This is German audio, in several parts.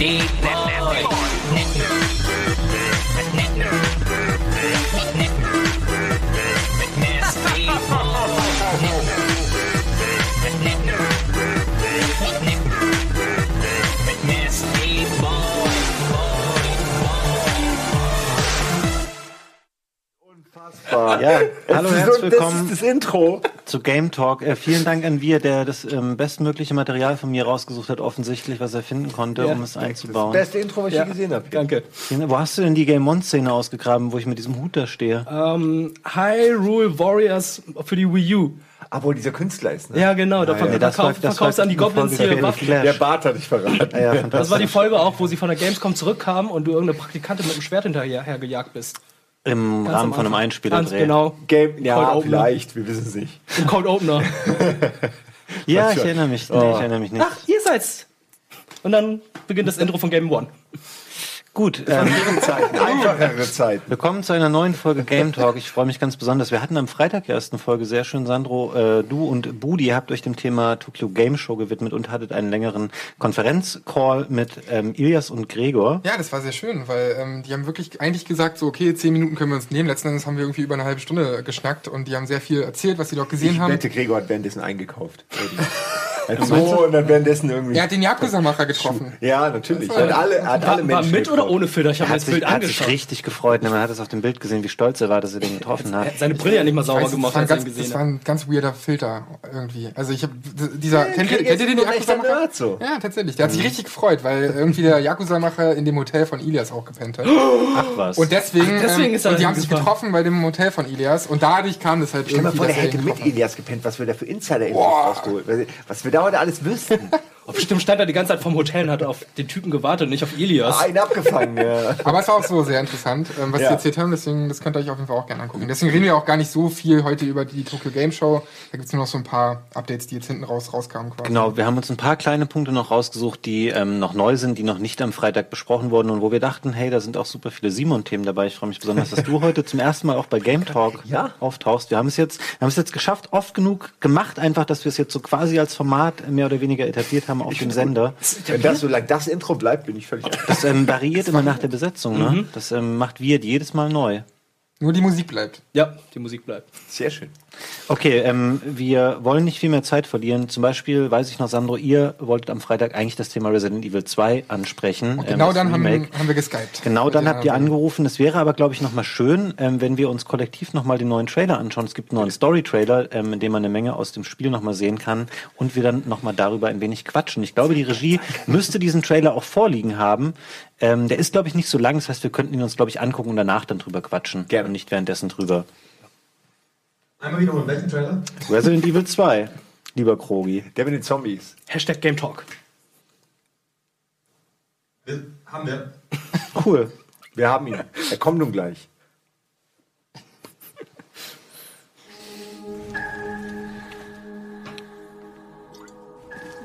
deep. Now Ja, Es hallo, herzlich willkommen Das ist das Intro. zu Game Talk. Äh, vielen Dank an Wir, der das ähm, bestmögliche Material von mir rausgesucht hat, offensichtlich, was er finden konnte, Ja, um es Das einzubauen. beste Intro, was ich Ja, je gesehen habe. Danke. Wo hast du denn die Game One-Szene ausgegraben, wo ich mit diesem Hut da stehe? Ähm, Hyrule Warriors für die Wii U. Aber dieser Künstler ist, ne? Ja, genau. Da ja. verk Nee, das verkauf, das verkaufst an die Goblins Folge hier der Waffen. Der Bart hat dich verraten. Ja, ja, Das war die Folge auch, wo sie von der Gamescom zurückkamen und du irgendeine Praktikantin mit einem Schwert hinterher hergejagt bist. Im Ganz Rahmen von einem. Einspieler Ganz genau. Game, ja, vielleicht, wir wissen es nicht. Im Cold Opener. Ja, ich erinnere mich. Oh. Nee, ich erinnere mich nicht. Ach, ihr seid's. Und dann beginnt das Intro von Game One. Gut, ähm, Zeiten, einfachere Zeiten. willkommen zu einer neuen Folge Game Talk. Ich freue mich ganz besonders. Wir hatten am Freitag die ersten Folge sehr schön, Sandro. Äh, du und Budi habt euch dem Thema Tokyo Game Show gewidmet und hattet einen längeren Konferenzcall mit ähm, Ilias und Gregor. Ja, das war sehr schön, weil ähm, die haben wirklich eigentlich gesagt, so okay, zehn Minuten können wir uns nehmen. Letzten Endes haben wir irgendwie über eine halbe Stunde geschnackt und die haben sehr viel erzählt, was sie dort gesehen Ich haben. wette, Gregor hat währenddessen eingekauft. Als so und dann währenddessen irgendwie. Er hat den Yakuza-Macher getroffen. ja, natürlich. Er hat alle, hat alle War, war Menschen mit oder ohne Filter? Ich habe das sich, Bild er hat sich angeschaut. richtig gefreut. ne? Man hat es auf dem Bild gesehen, wie stolz er war, dass er den getroffen hat. Er hat seine Brille ja nicht mal sauber Weißt du, gemacht, das, war ein als er ihn ganz, das gesehen war ein ganz weirder Filter irgendwie. Also ich habe dieser kennt, ihr, kennt ihr den Yakuza-Macher? So. Ja, tatsächlich. Der hat sich richtig gefreut, weil irgendwie der Yakuza-Macher in dem Hotel von Ilias auch gepennt hat. Ach was. Und deswegen, Ach, deswegen ähm, ist er und die haben sich getroffen bei dem Hotel von Ilias und dadurch kam das halt Stell dir mal irgendwie, vor, der er hätte mit. Elias gepennt, was wir da für Insider-Infos rausgeholt was- Was wir da heute alles wüssten. Oh, Bestimmt stand er die ganze Zeit vom Hotel und hat auf den Typen gewartet und nicht auf Ilias. Einen abgefangen, ja. Aber es war auch so sehr interessant, ähm, was Ja. sie erzählt haben, deswegen, das könnt ihr euch auf jeden Fall auch gerne angucken. Deswegen reden wir auch gar nicht so viel heute über die Tokyo Game Show. Da gibt's nur noch so ein paar Updates, die jetzt hinten raus rauskamen quasi. Genau, wir haben uns ein paar kleine Punkte noch rausgesucht, die ähm, noch neu sind, die noch nicht am Freitag besprochen wurden und wo wir dachten, hey, da sind auch super viele Simon-Themen dabei. Ich freue mich besonders, dass du heute zum ersten Mal auch bei Game Talk Ja. auftauchst. Wir haben es jetzt, wir haben es jetzt geschafft, oft genug gemacht, einfach, dass wir es jetzt so quasi als Format mehr oder weniger etabliert haben auf dem Sender. Wenn das, solange das Intro bleibt, bin ich völlig Das ähm, variiert immer nach der Besetzung, ne? Das ähm, macht Wirt jedes Mal neu. Nur die Musik bleibt. Ja, die Musik bleibt. Sehr schön. Okay, ähm, wir wollen nicht viel mehr Zeit verlieren. Zum Beispiel, weiß ich noch, Sandro, ihr wolltet am Freitag eigentlich das Thema Resident Evil 2 ansprechen. Und ähm, genau das dann haben, haben wir geskypt. Genau dann habt ihr angerufen. Es wäre aber, glaube ich, nochmal schön, ähm, wenn wir uns kollektiv nochmal den neuen Trailer anschauen. Es gibt einen neuen Story-Trailer, ähm, in dem man eine Menge aus dem Spiel nochmal sehen kann und wir dann nochmal darüber ein wenig quatschen. Ich glaube, die Regie müsste diesen Trailer auch vorliegen haben. Ähm, der ist, glaube ich, nicht so lang. Das heißt, wir könnten ihn uns, glaube ich, angucken und danach dann drüber quatschen. Gerne. Und nicht währenddessen drüber. Einmal wiederholen, welchen Trailer? Resident Evil 2, lieber Krogi. Der mit den Zombies. Hashtag Game Talk. Wir, haben wir. Cool. Wir haben ihn. Er kommt nun gleich.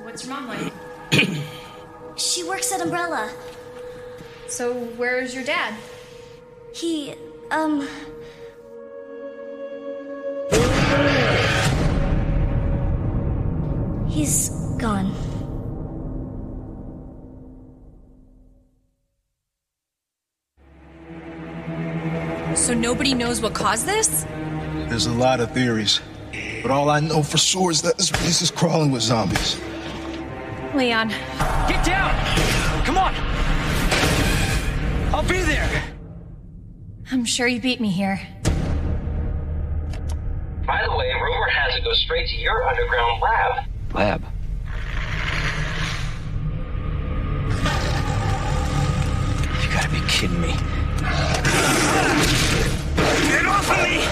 What's your mom like? She works at Umbrella. So, where's your dad? He, um. He's gone. So nobody knows what caused this? There's a lot of theories. But all I know for sure is that this place is crawling with zombies. Leon. Get down! Come on! I'll be there! I'm sure you beat me here. By the way, rumor has it goes straight to your underground lab. Lab. You gotta be kidding me. Get off of me!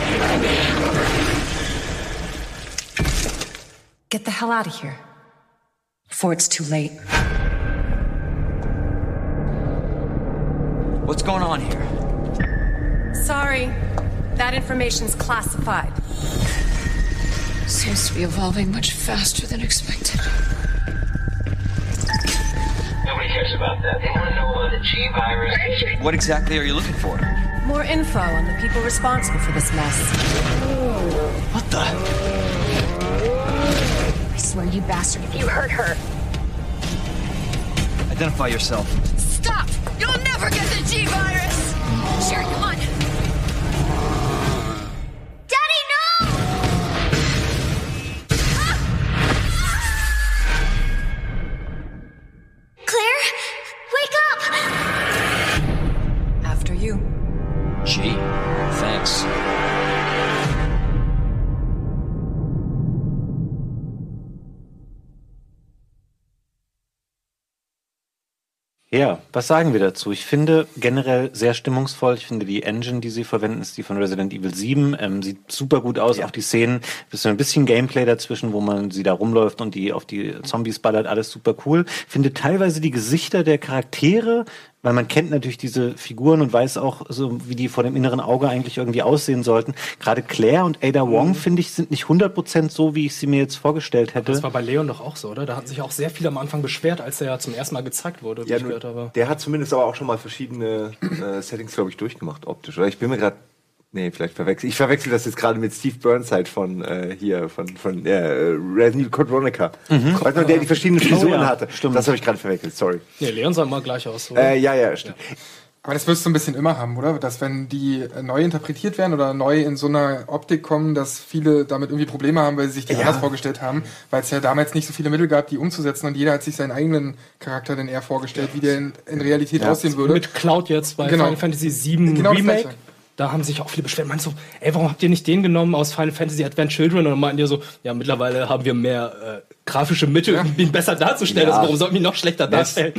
Get the hell out of here. Before it's too late. What's going on here? Sorry. That information's classified. Seems to be evolving much faster than expected. Nobody cares about that. They want to know about the G virus. What exactly are you looking for? More info on the people responsible for this mess. What the? I swear, you bastard, if you hurt her. Identify yourself. Stop! You'll never get the G virus! Sure, come on. Ja, was sagen wir dazu? Ich finde generell sehr stimmungsvoll. Ich finde die Engine, die sie verwenden, ist die von Resident Evil 7. Ähm, sieht super gut aus. Auch die Szenen, bisschen ein bisschen Gameplay dazwischen, wo man sie da rumläuft und die auf die Zombies ballert, alles super cool. Finde teilweise die Gesichter der Charaktere weil man kennt natürlich diese Figuren und weiß auch so, wie die vor dem inneren Auge eigentlich irgendwie aussehen sollten. Gerade Claire und Ada Wong, finde ich, sind nicht 100% so, wie ich sie mir jetzt vorgestellt hätte. Das war bei Leon doch auch so, oder? Da hatten sich auch sehr viele am Anfang beschwert, als er ja zum ersten Mal gezeigt wurde, wie Ja, ich nur, gehört habe. der hat zumindest aber auch schon mal verschiedene äh, Settings, glaube ich, durchgemacht optisch. Oder ich bin mir gerade, nee, vielleicht verwechsel ich verwechsel das jetzt gerade mit Steve Burnside von äh, hier von von äh, Resident Code Veronica. Mhm. Weißt du, der die verschiedenen Oh, Frisuren ja, hatte. stimmt. Das habe ich gerade verwechselt. Sorry. Nee, Leon sah immer gleich aus. Äh, ja, ja, stimmt. Aber das wirst du ein bisschen immer haben, oder? Dass wenn die äh, neu interpretiert werden oder neu in so einer Optik kommen, dass viele damit irgendwie Probleme haben, weil sie sich die Ja. anders vorgestellt haben, weil es ja damals nicht so viele Mittel gab, die umzusetzen und jeder hat sich seinen eigenen Charakter dann eher vorgestellt, wie der in, in Realität Ja. aussehen würde. Mit Cloud jetzt bei Genau. Final Fantasy VII Genau das Remake. Gleiche. Da haben sich auch viele beschwert. Meinst du, ey, warum habt ihr nicht den genommen aus Final Fantasy Advent Children? Und dann meinten die so, ja, mittlerweile haben wir mehr äh, grafische Mittel, um ihn besser darzustellen. Ja. Also warum sollten wir ihn noch schlechter Das- darstellen?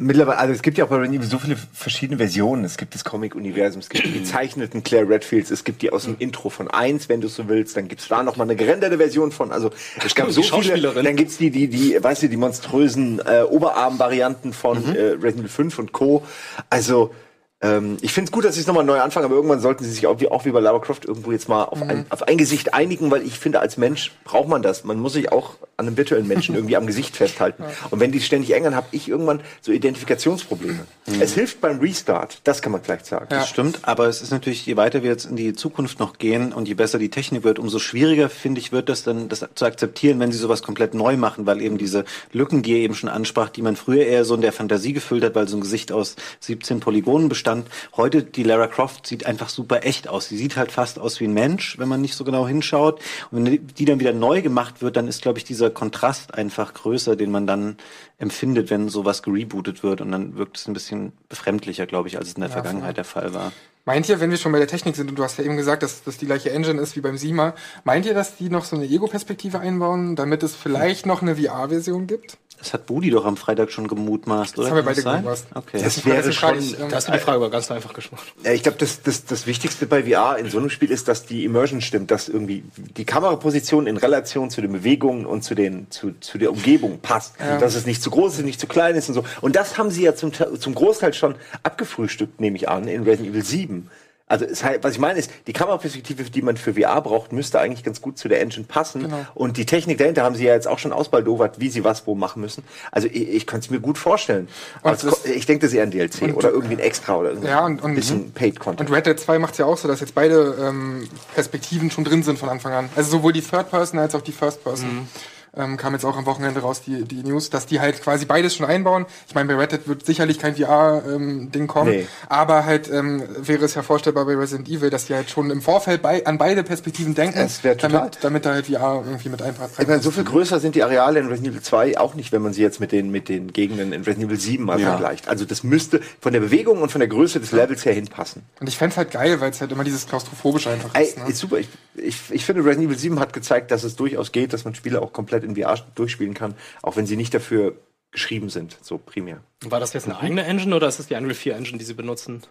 Mittlerweile, also es gibt ja auch bei Resident Evil so viele verschiedene Versionen. Es gibt das Comic-Universum, es gibt die gezeichneten Claire Redfields, es gibt die aus dem Intro von 1, wenn du so willst. Dann gibt's da noch mal eine gerenderte Version von. Also es gab so viele. Dann gibt's die, die, die, weißt du, die monströsen äh, Oberarm-Varianten von Mhm. äh, Resident Evil 5 und Co. Also ähm, ich finde es gut, dass sie es nochmal neu anfangen, aber irgendwann sollten sie sich auch wie, auch wie bei Lara Croft irgendwo jetzt mal auf, ein, auf ein Gesicht einigen, weil ich finde, als Mensch braucht man das. Man muss sich auch an einem virtuellen Menschen irgendwie am Gesicht festhalten. Und wenn die ständig ändern, habe ich irgendwann so Identifikationsprobleme. Es hilft beim Restart, das kann man vielleicht sagen. Das stimmt, aber es ist natürlich, je weiter wir jetzt in die Zukunft noch gehen und je besser die Technik wird, umso schwieriger, finde ich, wird das dann, das zu akzeptieren, wenn sie sowas komplett neu machen, weil eben diese Lücken, die ihr eben schon ansprach, die man früher eher so in der Fantasie gefüllt hat, weil so ein Gesicht aus 17 Polygonen bestand. Heute, die Lara Croft sieht einfach super echt aus. Sie sieht halt fast aus wie ein Mensch, wenn man nicht so genau hinschaut. Und wenn die dann wieder neu gemacht wird, dann ist, glaube ich, dieser Kontrast einfach größer, den man dann empfindet, wenn sowas gerebootet wird. Und dann wirkt es ein bisschen befremdlicher, glaube ich, als es in der Ja, Vergangenheit der Fall war. Meint ihr, wenn wir schon bei der Technik sind, und du hast ja eben gesagt, dass das die gleiche Engine ist wie beim Sima, meint ihr, dass die noch so eine Ego-Perspektive einbauen, damit es vielleicht noch eine VR-Version gibt? Das hat Budi doch am Freitag schon gemutmaßt, oder? haben wir beide sein? gemutmaßt. Okay. Das wäre schon. Da hast du die Frage aber ganz einfach geschmacht. Ja, ich glaube, das, das, das Wichtigste bei VR in so einem Spiel ist, dass die Immersion stimmt, dass irgendwie die Kameraposition in Relation zu den Bewegungen und zu, den, zu, zu der Umgebung passt. Ja. Dass es nicht zu groß ist, nicht zu klein ist und so. Und das haben sie ja zum, zum Großteil schon abgefrühstückt, nehme ich an, in Resident Evil 7. Also es, was ich meine ist, die Kameraperspektive, die man für VR braucht, müsste eigentlich ganz gut zu der Engine passen. Genau. Und die Technik dahinter haben sie ja jetzt auch schon ausbaldowert, wie sie was wo machen müssen. Also ich, ich kann es mir gut vorstellen. Das- ich denke, das ist eher ein DLC Und- oder irgendwie ein Extra oder irgendwie Ja, und, und, ein bisschen Paid Content. und Red Dead 2 macht es ja auch so, dass jetzt beide ähm, Perspektiven schon drin sind von Anfang an. Also sowohl die Third Person als auch die First Person. Mhm. Ähm, kam jetzt auch am Wochenende raus, die, die News, dass die halt quasi beides schon einbauen. Ich meine, bei Red Dead wird sicherlich kein VR-Ding kommen, Nee. aber halt ähm, wäre es ja vorstellbar bei Resident Evil, dass die halt schon im Vorfeld bei, an beide Perspektiven denken, Das wär total. damit, damit da halt VR irgendwie mit einpasst. Ich meine, so viel größer sind die Areale in Resident Evil 2 auch nicht, wenn man sie jetzt mit den, mit den Gegenden in Resident Evil 7 mal Ja. vergleicht. Also das müsste von der Bewegung und von der Größe des Levels her hinpassen. Und ich fänd's halt geil, weil es halt immer dieses Klaustrophobische einfach Ey, ist. Ne? ist super. Ich, ich, ich finde, Resident Evil 7 hat gezeigt, dass es durchaus geht, dass man Spiele auch komplett in VR durchspielen kann, auch wenn sie nicht dafür geschrieben sind, so primär. War das jetzt eine eigene Engine oder ist das die Unreal 4 Engine, die sie benutzen?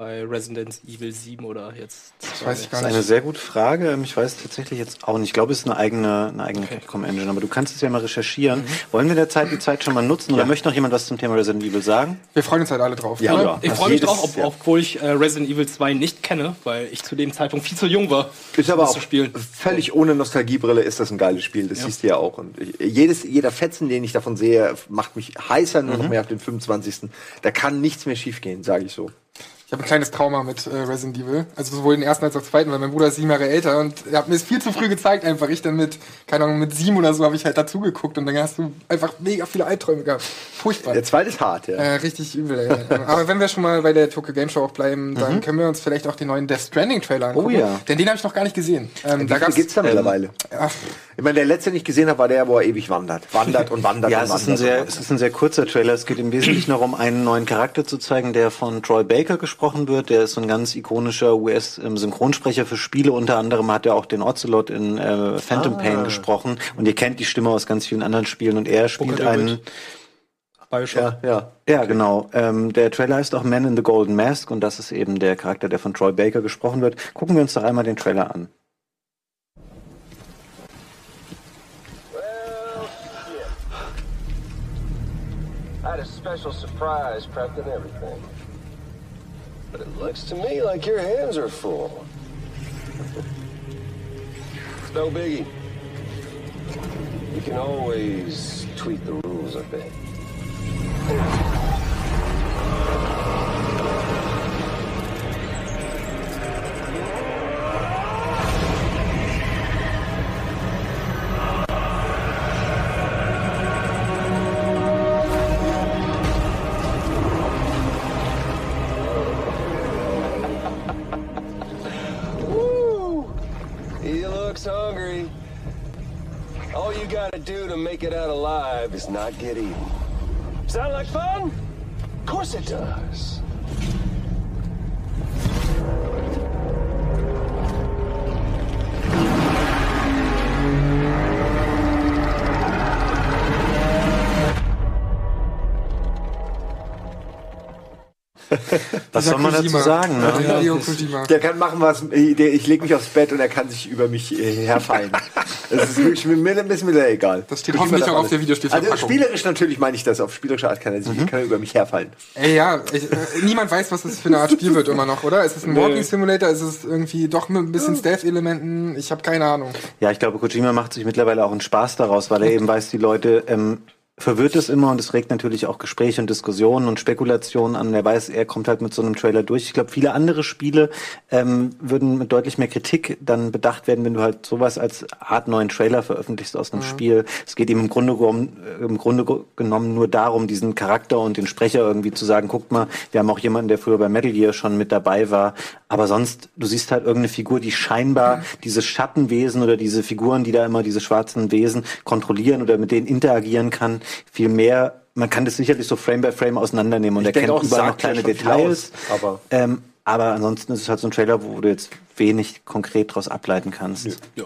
Bei Resident Evil 7 oder jetzt? Das weiß ich Das gar ist nicht. eine sehr gute Frage. Ähm, Ich weiß tatsächlich jetzt auch nicht. Ich glaube, es ist eine eigene, eine eigene Capcom-Engine, aber du kannst es ja mal recherchieren. Wollen wir derzeit die Zeit schon mal nutzen oder möchte noch jemand was zum Thema Resident Evil sagen? Wir freuen uns halt alle drauf. Ja, ja. Ich Das freue mich jedes- drauf, ob, ja. obwohl ich äh, Resident Evil 2 nicht kenne, weil ich zu dem Zeitpunkt viel zu jung war. Ist aber das auch zu spielen. völlig ohne Nostalgiebrille ist das ein geiles Spiel. Das siehst du ja auch. Und jedes, jeder Fetzen, den ich davon sehe, macht mich heißer, nur noch mehr auf den 25. Da kann nichts mehr schiefgehen, sage ich so. Ich habe ein kleines Trauma mit äh, Resident Evil. Also sowohl den ersten als auch den zweiten, weil mein Bruder ist sieben Jahre älter und er hat mir es viel zu früh gezeigt einfach. Ich dann mit, keine Ahnung, mit sieben oder so habe ich halt dazugeguckt und dann hast du einfach mega viele Albträume gehabt. Furchtbar. Der zweite ist hart, ja. Äh, richtig übel, ey. Aber wenn wir schon mal bei der Tokyo Game Show auch bleiben, dann können wir uns vielleicht auch den neuen Death Stranding Trailer angucken. Mhm. Oh ja. Denn den habe ich noch gar nicht gesehen. Ähm, Wie da gibt's da mittlerweile? Ja, Ich meine, der letzte, den ich gesehen habe, war der, wo er ewig wandert. Wandert und wandert Ja, und es wandert. ist, ein sehr, und es ist ein sehr kurzer Trailer. Es geht im Wesentlichen noch um einen neuen Charakter zu zeigen, der von Troy Baker gesprochen wird. Der ist so ein ganz ikonischer US-Synchronsprecher für Spiele. Unter anderem hat er auch den Ocelot in äh, Phantom Ah. Pain gesprochen. Und ihr kennt die Stimme aus ganz vielen anderen Spielen. Und er spielt Booker einen... David. Bioshock. Ja, ja. Ja, genau. Ähm, der Trailer heißt auch Man in the Golden Mask und das ist eben der Charakter, der von Troy Baker gesprochen wird. Gucken wir uns doch einmal den Trailer an. I had a special surprise prepped and everything. But it looks to me like your hands are full. it's no biggie. You can always tweak the rules a bit. Not get. Sound like fun? Of course it does. Was soll man dazu Kojima. sagen? Ne? Ja. Der kann machen, was. Der, ich lege mich aufs Bett und er kann sich über mich äh, herfallen. Das ist wirklich mir, mir, ist mir egal. Das steht Ich hoffentlich auch auf der Videospielverpackung. Also spielerisch natürlich meine ich das. Auf spielerische Art kann er, sich, kann er über mich herfallen. Ey, ja, ich, äh, niemand weiß, was das für eine Art Spiel wird immer noch, oder? Ist es ein Walking Simulator? Ist es irgendwie doch mit ein bisschen Stealth-Elementen? Ich habe keine Ahnung. Ja, ich glaube, Kojima macht sich mittlerweile auch einen Spaß daraus, weil er eben weiß, die Leute ähm, verwirrt es immer und es regt natürlich auch Gespräche und Diskussionen und Spekulationen an. Er weiß, er kommt halt mit so einem Trailer durch. Ich glaube, viele andere Spiele ähm, würden mit deutlich mehr Kritik dann bedacht werden, wenn du halt sowas als Art neuen Trailer veröffentlichst aus einem Spiel. Es geht ihm im Grunde, genommen, äh, im Grunde ge- genommen nur darum, diesen Charakter und den Sprecher irgendwie zu sagen, guckt mal, wir haben auch jemanden, der früher bei Metal Gear schon mit dabei war. Aber sonst, du siehst halt irgendeine Figur, die scheinbar diese Schattenwesen oder diese Figuren, die da immer diese schwarzen Wesen kontrollieren oder mit denen interagieren kann, viel mehr. Man kann das sicherlich so Frame by Frame auseinandernehmen und Ich erkennt auch, überall noch kleine Details. aus, aber- ähm, aber ansonsten ist es halt so ein Trailer, wo du jetzt wenig konkret daraus ableiten kannst. Ja.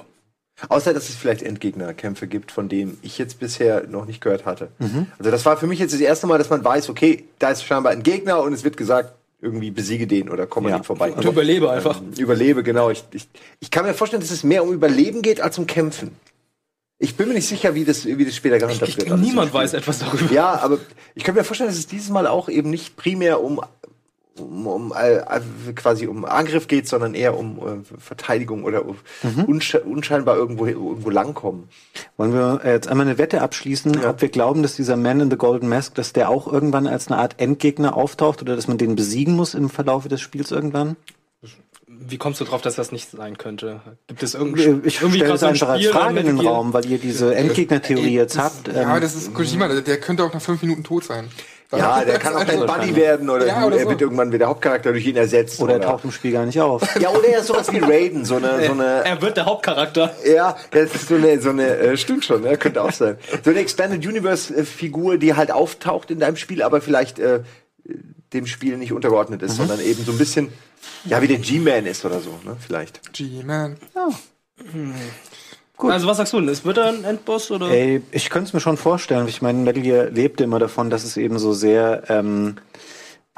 Außer, dass es vielleicht Endgegnerkämpfe gibt, von denen ich jetzt bisher noch nicht gehört hatte. Also das war für mich jetzt das erste Mal, dass man weiß, okay, da ist scheinbar ein Gegner und es wird gesagt, irgendwie besiege den oder komm an Ja. ihm vorbei. Und überlebe einfach. Ähm, überlebe, genau. Ich, ich, ich kann mir vorstellen, dass es mehr um Überleben geht als um Kämpfen. Ich bin mir nicht sicher, wie das, wie das später gehandhabt Ich, wird. im niemand weiß etwas darüber. Ja, aber ich kann mir vorstellen, dass es dieses Mal auch eben nicht primär um um, um quasi um Angriff geht, sondern eher um äh, Verteidigung oder um unsche unscheinbar irgendwo irgendwo langkommen. Wollen wir äh, jetzt einmal eine Wette abschließen, ob wir glauben, dass dieser Man in the Golden Mask, dass der auch irgendwann als eine Art Endgegner auftaucht oder dass man den besiegen muss im Verlauf des Spiels irgendwann? Wie kommst du drauf, dass das nicht sein könnte? Gibt es irgendwie, Ich stelle es gerade einfach als Frage in den Raum, weil ihr diese Endgegner-Theorie jetzt habt. Ja, ähm, das ist Kojima, der, der könnte auch nach fünf Minuten tot sein. Ja, der kann auch dein Buddy werden oder, Ja, oder er so. wird irgendwann wieder Hauptcharakter durch ihn ersetzt. oder er taucht im Spiel gar nicht auf. ja, oder er ist sowas wie Raiden, so eine, so eine Er wird der Hauptcharakter. Ja, das ist so eine, so eine äh, stimmt schon, ja, könnte auch sein. So eine Expanded Universe-Figur, die halt auftaucht in deinem Spiel, aber vielleicht äh, dem Spiel nicht untergeordnet ist, sondern eben so ein bisschen, ja, wie der G-Man ist oder so, ne, vielleicht. G-Man. Also was sagst du denn? Es wird er ein Endboss oder? Ey, ich könnte es mir schon vorstellen. Ich meine, Metal Gear lebte immer davon, dass es eben so sehr, ähm,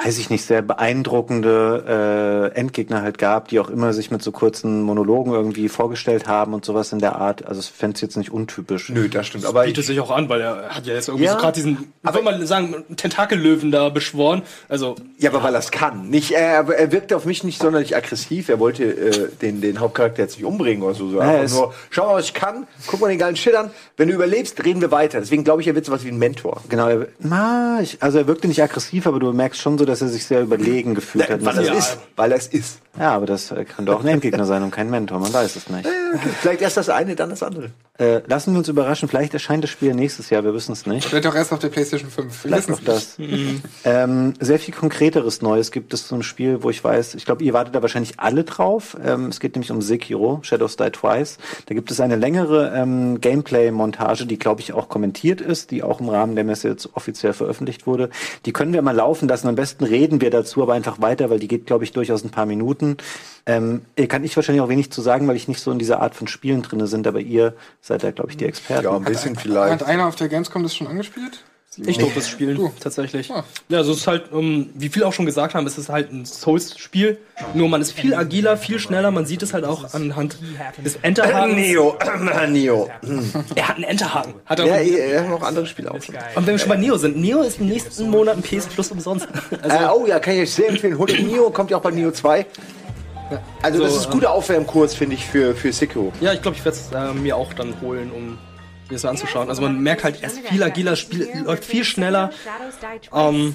weiß ich nicht, sehr beeindruckende äh, Endgegner halt gab, die auch immer sich mit so kurzen Monologen irgendwie vorgestellt haben und sowas in der Art. Also ich fände es jetzt nicht untypisch. Nö, das stimmt. Aber bietet sich auch an, weil er hat ja jetzt irgendwie Ja, so gerade diesen, ich würde mal sagen, Tentakellöwen da beschworen. Also Ja, aber weil er es kann. Nicht, er, er wirkte auf mich nicht sonderlich aggressiv. Er wollte äh, den, den Hauptcharakter jetzt nicht umbringen oder so. so Ja, es- nur, schau mal, was ich kann, guck mal den geilen Shit an. Wenn du überlebst, reden wir weiter. Deswegen glaube ich, er wird sowas wie ein Mentor. Genau, er, na, ich, also er wirkte nicht aggressiv, aber du merkst schon so dass er sich sehr überlegen gefühlt hat. Weil er es ist. Weil er es ist. Ja, aber das äh, kann doch ein Endgegner sein und kein Mentor, man weiß es nicht. Vielleicht erst das eine, dann das andere. Äh, lassen wir uns überraschen, vielleicht erscheint das Spiel nächstes Jahr, wir wissen es nicht. Vielleicht auch erst auf der PlayStation 5. Wir Vielleicht auch das. ähm, sehr viel konkreteres Neues gibt es zum Spiel, wo ich weiß, ich glaube, ihr wartet da wahrscheinlich alle drauf. Ähm, es geht nämlich um Sekiro, Shadows Die Twice. Da gibt es eine längere ähm, Gameplay-Montage, die, glaube ich, auch kommentiert ist, die auch im Rahmen der Messe jetzt offiziell veröffentlicht wurde. Die können wir mal laufen lassen. Am besten reden wir dazu, aber einfach weiter, weil die geht, glaube ich, durchaus ein paar Minuten. Ähm, äh, kann ich wahrscheinlich auch wenig zu sagen, weil ich nicht so in dieser Art von Spielen drinne sind, aber ihr seid ja, glaube ich, die Experten. Ja, ein bisschen Hat vielleicht. einer auf der Gamescom das schon angespielt? Ich durfte das spielen, Du. tatsächlich. Ah. Ja, also es ist halt, ähm, wie viele auch schon gesagt haben, es ist halt ein Souls-Spiel. Nur man ist viel agiler, viel schneller. Man sieht es halt auch anhand des Enterhakens. Neo. Neo. Er hat einen Enterhaken. Hat er Ja, auch er hat noch andere Spiele auch schon. Und wenn wir schon bei Neo sind, Neo ist im nächsten Monat ein PS Plus umsonst. Also, äh, oh ja, kann ich euch sehr empfehlen. Holt Neo, kommt ja auch bei Neo 2. Also, das So, ist guter Aufwärmkurs, finde ich, für, für Sekiro. ja, ich glaube, ich werde es äh, mir auch dann holen, um mir das anzuschauen. Also man merkt halt, er ist viel agiler, das Spiel läuft viel schneller. Ähm,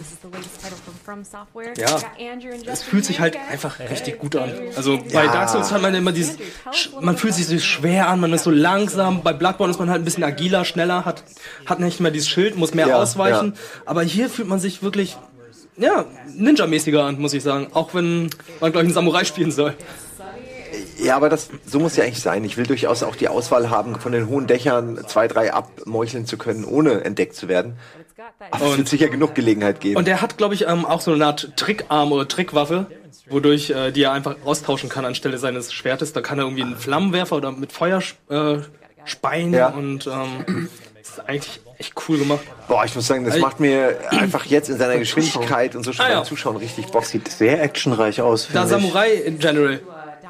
ja, es fühlt sich halt einfach richtig gut an. Also bei Ja. Dark Souls hat man immer dieses, man fühlt sich so schwer an, man ist so langsam. Bei Bloodborne ist man halt ein bisschen agiler, schneller, hat, hat nicht mehr dieses Schild, muss mehr Ja, ausweichen. ja. Aber hier fühlt man sich wirklich, ja, Ninja-mäßiger an, muss ich sagen. Auch wenn man, glaube ich, einen Samurai spielen soll. Ja, aber das, so muss ja eigentlich sein. Ich will durchaus auch die Auswahl haben, von den hohen Dächern zwei, drei abmeucheln zu können, ohne entdeckt zu werden. Aber es wird sicher genug Gelegenheit geben. Und der hat, glaube ich, ähm, auch so eine Art Trickarm oder Trickwaffe, wodurch äh, die er einfach austauschen kann anstelle seines Schwertes. Da kann er irgendwie einen Flammenwerfer oder mit Feuer äh, speien Ja. und ähm, das ist eigentlich echt cool gemacht. Boah, ich muss sagen, das Ey. macht mir einfach jetzt in seiner Geschwindigkeit und so schon Ah, ja. beim Zuschauen richtig Bock. Sieht sehr actionreich aus, Da. Samurai General,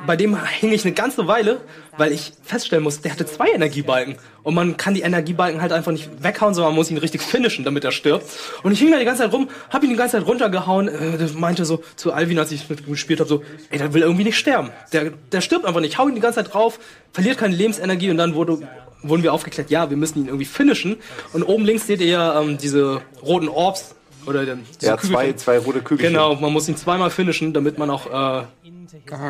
bei dem hing ich eine ganze Weile, weil ich feststellen muss, der hatte zwei Energiebalken. Und man kann die Energiebalken halt einfach nicht weghauen, sondern man muss ihn richtig finishen, damit er stirbt. Und ich hing da die ganze Zeit rum, hab ihn die ganze Zeit runtergehauen, äh, meinte so zu Alvin, als ich mit ihm gespielt habe, so, ey, der will irgendwie nicht sterben. Der, der stirbt einfach nicht. Hau ihn die ganze Zeit drauf, verliert keine Lebensenergie und dann wurde, wurden wir aufgeklärt, ja, wir müssen ihn irgendwie finishen. Und oben links seht ihr ähm, diese roten Orbs. Oder den, so Ja, zwei, zwei rote Kügelchen. Genau, man muss ihn zweimal finishen, damit man auch äh,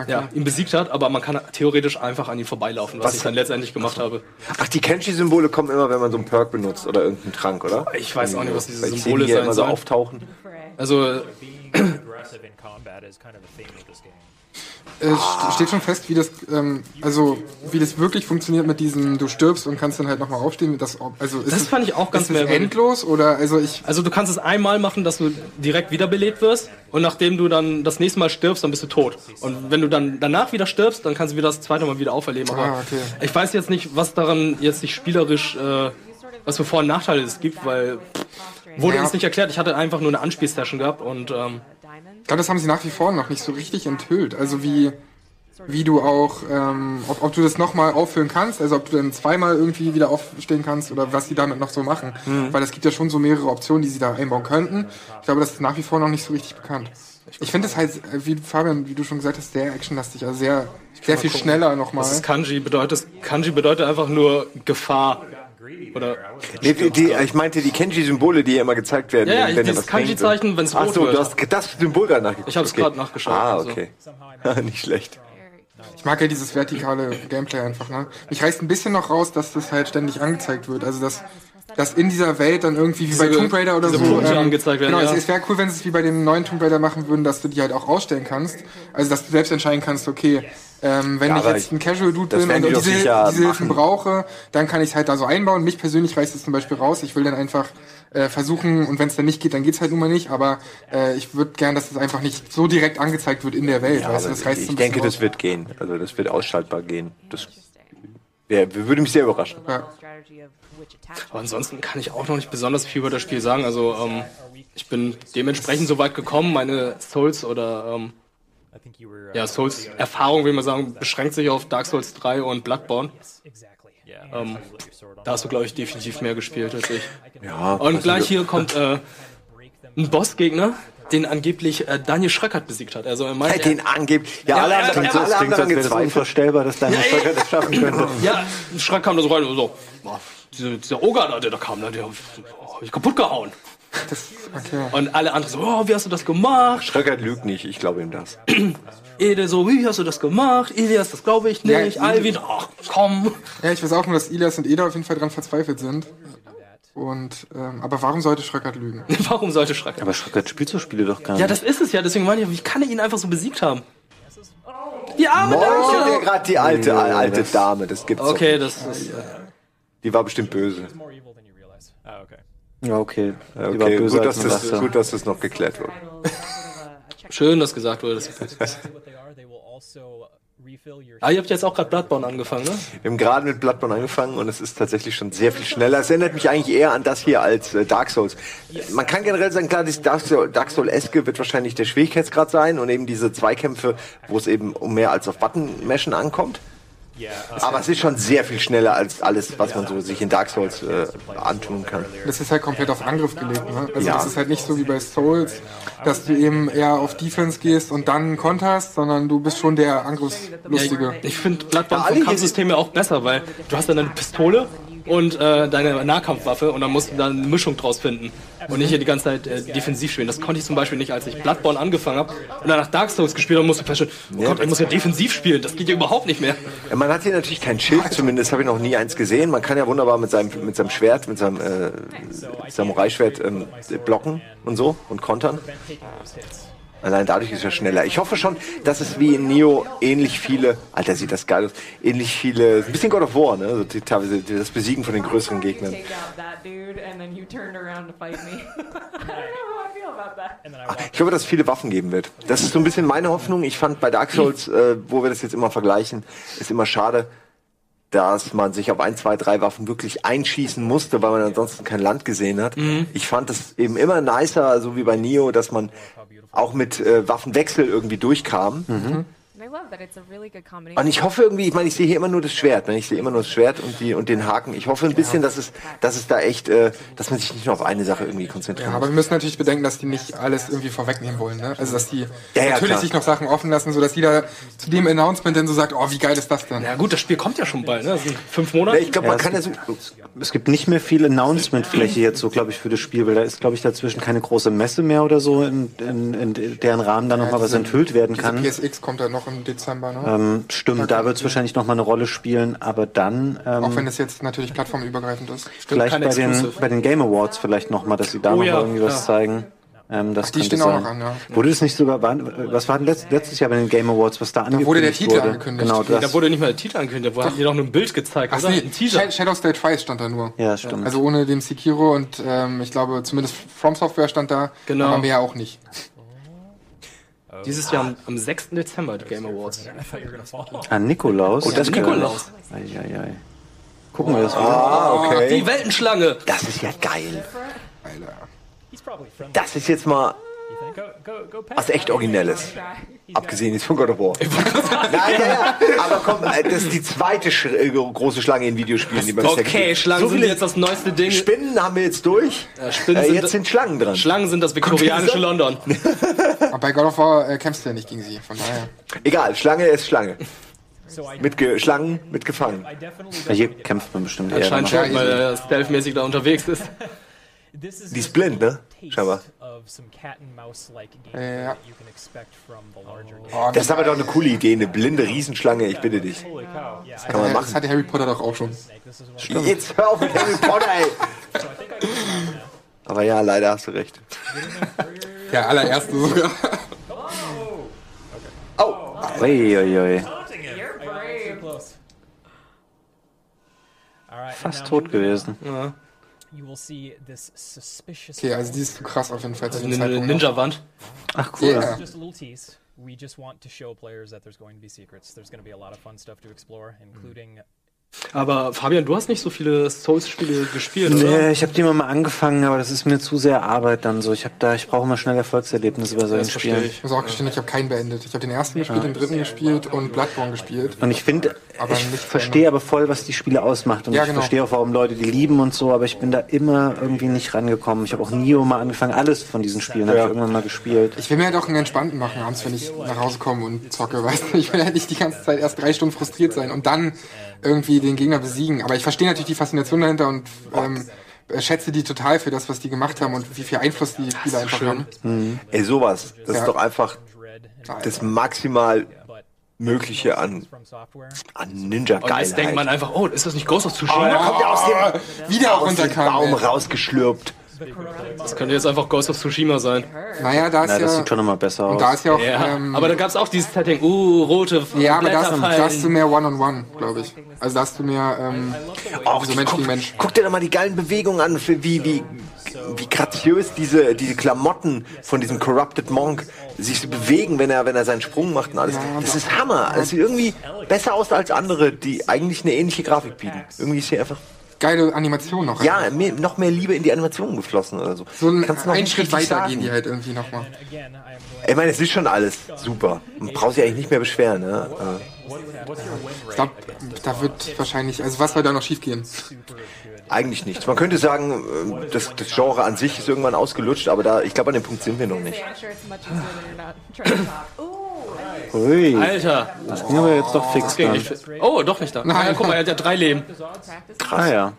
ja, ihn besiegt hat, aber man kann theoretisch einfach an ihm vorbeilaufen, was, Was- ich dann letztendlich gemacht habe. Ach, die Kenshi-Symbole kommen immer, wenn man so einen Perk benutzt oder irgendeinen Trank, oder? Ich weiß auch nicht, was diese Weil ich Symbole sehe die hier sein immer so sollen. auftauchen. Also, game. Äh, st- steht schon fest, wie das, ähm, also wie das wirklich funktioniert mit diesem, du stirbst und kannst dann halt nochmal aufstehen. Das, also ist Das es- fand ich auch ganz ist es merkwürdig. endlos oder also ich. also du kannst es einmal machen, dass du direkt wiederbelebt wirst und nachdem du dann das nächste Mal stirbst, dann bist du tot. Und wenn du dann danach wieder stirbst, dann kannst du wieder das zweite Mal wieder auferleben. Aber Ah, okay. ich weiß jetzt nicht, was daran jetzt nicht spielerisch, äh, was für Vor- und Nachteile es gibt, weil wurde Ja. uns nicht erklärt. Ich hatte einfach nur eine Anspielsession gehabt und ähm, Ich glaube, das haben sie nach wie vor noch nicht so richtig enthüllt. Also wie, wie du auch, ähm, ob, ob du das nochmal auffüllen kannst, also ob du dann zweimal irgendwie wieder aufstehen kannst oder was sie damit noch so machen. Mhm. Weil es gibt ja schon so mehrere Optionen, die sie da einbauen könnten. Ich glaube, das ist nach wie vor noch nicht so richtig bekannt. Ich finde es halt, äh, wie Fabian, wie du schon gesagt hast, sehr actionlastig, also sehr, sehr viel schneller nochmal. Das ist Kanji bedeutet, Kanji bedeutet einfach nur Gefahr. Oder Nee, die, die, ich meinte die Kenji-Symbole, die hier immer gezeigt werden. Ja, ja, wenn was bringt. Kanji-Zeichen, wenn's Ach rot so, wird. du hast das Symbol gerade nachgeguckt. Ich hab's okay. grad nachgeschaut, Ah, also. okay. Nicht schlecht. Ich mag ja dieses vertikale Gameplay einfach, ne? Mich reißt ein bisschen noch raus, dass das halt ständig angezeigt wird. Also dass, dass in dieser Welt dann irgendwie wie bei Diese- Tomb Raider oder so. Punkte angezeigt werden, genau, ja. es, es wäre cool, wenn sie es wie bei dem neuen Tomb Raider machen würden, dass du die halt auch ausstellen kannst. Also dass du selbst entscheiden kannst, okay, ähm, wenn Ja, ich jetzt ein Casual Dude das bin und die diese, diese Hilfen brauche, dann kann ich es halt da so einbauen. Mich persönlich reißt es zum Beispiel raus. Ich will dann einfach äh, versuchen, und wenn es dann nicht geht, dann geht's halt nun mal nicht, aber äh, ich würde gern, dass es einfach nicht so direkt angezeigt wird in der Welt. Ja, weißt du, das reißt ich ein denke, bisschen das wird gehen. Also das wird ausschaltbar gehen. Das wär, würde mich sehr überraschen. Ja. Aber ansonsten kann ich auch noch nicht besonders viel über das Spiel sagen. Also ähm, ich bin dementsprechend so weit gekommen. Meine Souls oder ähm, ja, Souls Erfahrung, will man sagen, beschränkt sich auf Dark Souls 3 und Bloodborne. Ähm, da hast du, glaube ich, definitiv mehr gespielt als ich. Ja, Und gleich hier kommt äh, ein Bossgegner, den angeblich äh, Daniel Schröckert besiegt hat. Also er meint, Hey, den angeblich. Ja, alle haben, alle er- haben Das klingt, als wäre das gezweifelt. unvorstellbar, dass deine Steuer das schaffen könnte. Ja, Schreck kam da so rein und so, boah, dieser, dieser Oger da, der da kam, ne, der hab ich kaputt gehauen. okay. Und alle anderen so, oh, wie hast du das gemacht? Schröckert lügt nicht, ich glaube ihm das. Ede so, wie hast du das gemacht? Elias, das glaube ich nicht. Ja, Alvin, ach, komm. Ja, ich weiß auch nur, dass Ilias und Eda auf jeden Fall dran verzweifelt sind. Und, ähm, aber warum sollte Schröckert lügen? Warum sollte Schröckert? Aber Schröckert spielt so Spiele doch gar nicht. Ja, das ist es ja. Deswegen meine ich, wie kann er ihn einfach so besiegt haben? Die arme Dame! der gerade die alte, alte Dame, das gibt's Okay, nicht. das ist. Die war bestimmt böse. Ja, okay. Die war Okay, böse gut, dass das, gut, dass das noch geklärt wurde. Schön, dass gesagt wurde. Dass ah, ihr habt jetzt auch gerade Bloodborne angefangen, ne? Wir haben gerade mit Bloodborne angefangen und es ist tatsächlich schon sehr viel schneller. Es erinnert mich eigentlich eher an das hier als äh, Dark Souls. Man kann generell sagen, klar, das Dark Soul- Dark Soul-eske wird wahrscheinlich der Schwierigkeitsgrad sein und eben diese Zweikämpfe, wo es eben um mehr als auf Button-Meshen ankommt. Aber es ist schon sehr viel schneller als alles, was man so sich in Dark Souls äh, antun kann. Das ist halt komplett auf Angriff gelegt. Ne? Also Ja. das ist halt nicht so wie bei Souls, dass du eben eher auf Defense gehst und dann konterst, sondern du bist schon der Angriffslustige. Ja, ich ich finde Bloodborne vom hier Kampfsystem ja auch besser, weil du hast dann eine Pistole und äh, deine Nahkampfwaffe und dann musst du da eine Mischung draus finden und nicht hier die ganze Zeit äh, defensiv spielen. Das konnte ich zum Beispiel nicht, als ich Bloodborne angefangen habe und danach Dark Souls gespielt habe, musste ich feststellen, oh Gott, ich muss ja defensiv spielen. Das geht ja überhaupt nicht mehr. Ja, man hat hier natürlich kein Schild, zumindest habe ich noch nie eins gesehen. Man kann ja wunderbar mit seinem, mit seinem Schwert, mit seinem äh, Samurai-Schwert ähm, blocken und so und kontern. Allein dadurch ist es ja schneller. Ich hoffe schon, dass es wie in Neo ähnlich viele, Alter, sieht das geil aus, ähnlich viele, ein bisschen God of War, ne? Also die, teilweise das Besiegen von den größeren Gegnern. Ich hoffe, dass es viele Waffen geben wird. Das ist so ein bisschen meine Hoffnung. Ich fand bei Dark Souls, äh, wo wir das jetzt immer vergleichen, ist immer schade, dass man sich auf ein, zwei, drei Waffen wirklich einschießen musste, weil man ansonsten kein Land gesehen hat. Ich fand es eben immer nicer, so wie bei Neo, dass man auch mit äh, Waffenwechsel irgendwie durchkam. And Und ich hoffe irgendwie, ich meine, ich sehe hier immer nur das Schwert, ne? ich sehe immer nur das Schwert und, die, und den Haken. Ich hoffe ein bisschen, dass es, dass es da echt, äh, dass man sich nicht nur auf eine Sache irgendwie konzentriert. Ja, aber wir müssen natürlich bedenken, dass die nicht alles irgendwie vorwegnehmen wollen. Ne? Also dass die Ja, ja, natürlich klar. sich noch Sachen offen lassen, sodass jeder zu dem Announcement dann so sagt, oh, wie geil ist das denn? Ja gut, das Spiel kommt ja schon bald, ne? Das sind fünf Monate. ich glaube, man Ja, kann ja es so, Es gibt nicht mehr viel Announcement-Fläche jetzt so, glaube ich, für das Spiel, weil da ist, glaube ich, dazwischen keine große Messe mehr oder so, in, in, in deren Rahmen da nochmal was enthüllt werden kann. PSX kommt ja noch im Dezember, ne? Ähm, stimmt, da wird es wahrscheinlich nochmal eine Rolle spielen, aber dann ähm, Auch wenn es jetzt natürlich plattformübergreifend ist. vielleicht bei den, Exclusive. bei den Game Awards vielleicht nochmal, dass sie da Oh noch ja, mal irgendwie was klar. zeigen. Ähm, das die könnte stehen auch noch an, ja. Wurde es nicht sogar, was war denn letzt, letztes Jahr bei den Game Awards, was da angekündigt wurde der Titel wurde? angekündigt. Genau, Nee, das. Da wurde nicht mal der Titel angekündigt, da hat dir doch nur ein Bild gezeigt, Ach oder? nee, Ein Teaser. Sh- Shadows Die Twice stand da nur. Ja, stimmt. Also ohne den Sekiro und ähm, ich glaube zumindest From Software stand da, Genau. aber mehr auch nicht. Dieses Jahr am, am 6. Dezember die Game Awards. An Nikolaus. Oh, das ist Nikolaus. Eieiei. Gucken wir das mal. ah, Die okay. Weltenschlange. Das ist ja geil. Alter. Das ist jetzt mal was echt Originelles. Abgesehen jetzt von God of War. Nein, ja, ja. Aber komm, äh, das ist die zweite Sch äh, große Schlange in Videospielen, die wir bisher Okay, Schlangen so sind viele jetzt das neueste Ding. Spinnen haben wir jetzt durch. Spinnen äh, sind- jetzt sind Schlangen dran. Schlangen sind das viktorianische London. Aber bei God of War äh, kämpfst du ja nicht gegen sie, von daher. Egal, Schlange ist Schlange. Mit Ge Schlangen mit gefangen. Ja, hier kämpft man bestimmt eher. Anscheinend schon, weil er stealthmäßig da unterwegs ist. Die ist blind, ne? Scheinbar. Ja. Das ist aber doch eine coole Idee, eine blinde Riesenschlange, ich bitte dich. Das kann man machen. das hatte Harry Potter doch auch schon. Jetzt hör auf mit Harry Potter, ey! Aber ja, leider hast du recht. Der allererste sogar. Uiuiui. Fast tot gewesen. Ja. Okay, also die ist zu krass auf jeden Fall zu Also dem eine Zeitpunkt. Ninja-Wand. Ach cool. Ja. Just a little tease. We just want to show players that there's going to be secrets. There's going to be a lot of fun stuff to explore, including Aber Fabian, du hast nicht so viele Souls-Spiele gespielt, oder? Nee, ich habe die immer mal angefangen, aber das ist mir zu sehr Arbeit dann so. Ich habe da, ich brauche immer schnell Erfolgserlebnisse bei solchen Spielen. ich. Ich muss auch gestehen, ich habe keinen beendet. Ich habe den ersten gespielt, den dritten gespielt und Bloodborne gespielt. Und ich finde, Aber ich verstehe aber voll, was die Spiele ausmacht. Und Ja, ich genau. verstehe auch, warum Leute die lieben und so, aber ich bin da immer irgendwie nicht rangekommen. Ich habe auch Nio mal angefangen, alles von diesen Spielen habe ich irgendwann mal gespielt. Ich will mir halt auch einen entspannten machen abends, wenn ich nach Hause komme und zocke, weißt du? Ich will halt nicht die ganze Zeit erst drei Stunden frustriert sein und dann irgendwie den Gegner besiegen. Aber ich verstehe natürlich die Faszination dahinter und ähm, äh, schätze die total für das, was die gemacht haben und wie viel Einfluss die Spieler einfach schön. haben. Ey, sowas. Das Ja. ist doch einfach das maximal Mögliche an, an ninja Und jetzt denkt man einfach, oh, ist das nicht Ghost of Tsushima? Oh, da kommt er aus dem, wieder aus dem runterkam, Baum ey. rausgeschlürpt. Das könnte jetzt einfach Ghost of Tsushima sein. Naja, da ist Na, das ja. sieht schon nochmal besser aus. Da ist ja auch. Ja, ähm, aber da gab es auch dieses Setting, uh, rote ja, aber da hast, du mehr One-on-One, glaube ich. Also da hast du mehr ähm, Auch so Mensch guck, gegen Mensch. guck dir doch mal die geilen Bewegungen an, für wie, wie, wie graziös diese, diese Klamotten von diesem Corrupted Monk sich so bewegen, wenn er, wenn er seinen Sprung macht und alles. Das ist Hammer. Es sieht irgendwie besser aus als andere, die eigentlich eine ähnliche Grafik bieten. Irgendwie ist hier einfach, Geile Animation noch. ja, mehr, noch mehr Liebe in die Animationen geflossen oder so. So ein, Kannst du noch einen Schritt weiter sagen. gehen die halt irgendwie nochmal. Ich meine, es ist schon alles super. Man braucht sich eigentlich nicht mehr beschweren. Ne? Ich glaube, da wird wahrscheinlich. Also was soll da noch schief gehen? Äh, eigentlich nichts. Man könnte sagen, äh, das, das Genre an sich ist irgendwann ausgelutscht, aber da, ich glaube, an dem Punkt sind wir noch nicht. Ui. Alter. Das ging aber jetzt doch fix Das ging dann. Oh, doch nicht da. Ah, guck mal, er hat ja drei Leben. Ah ja.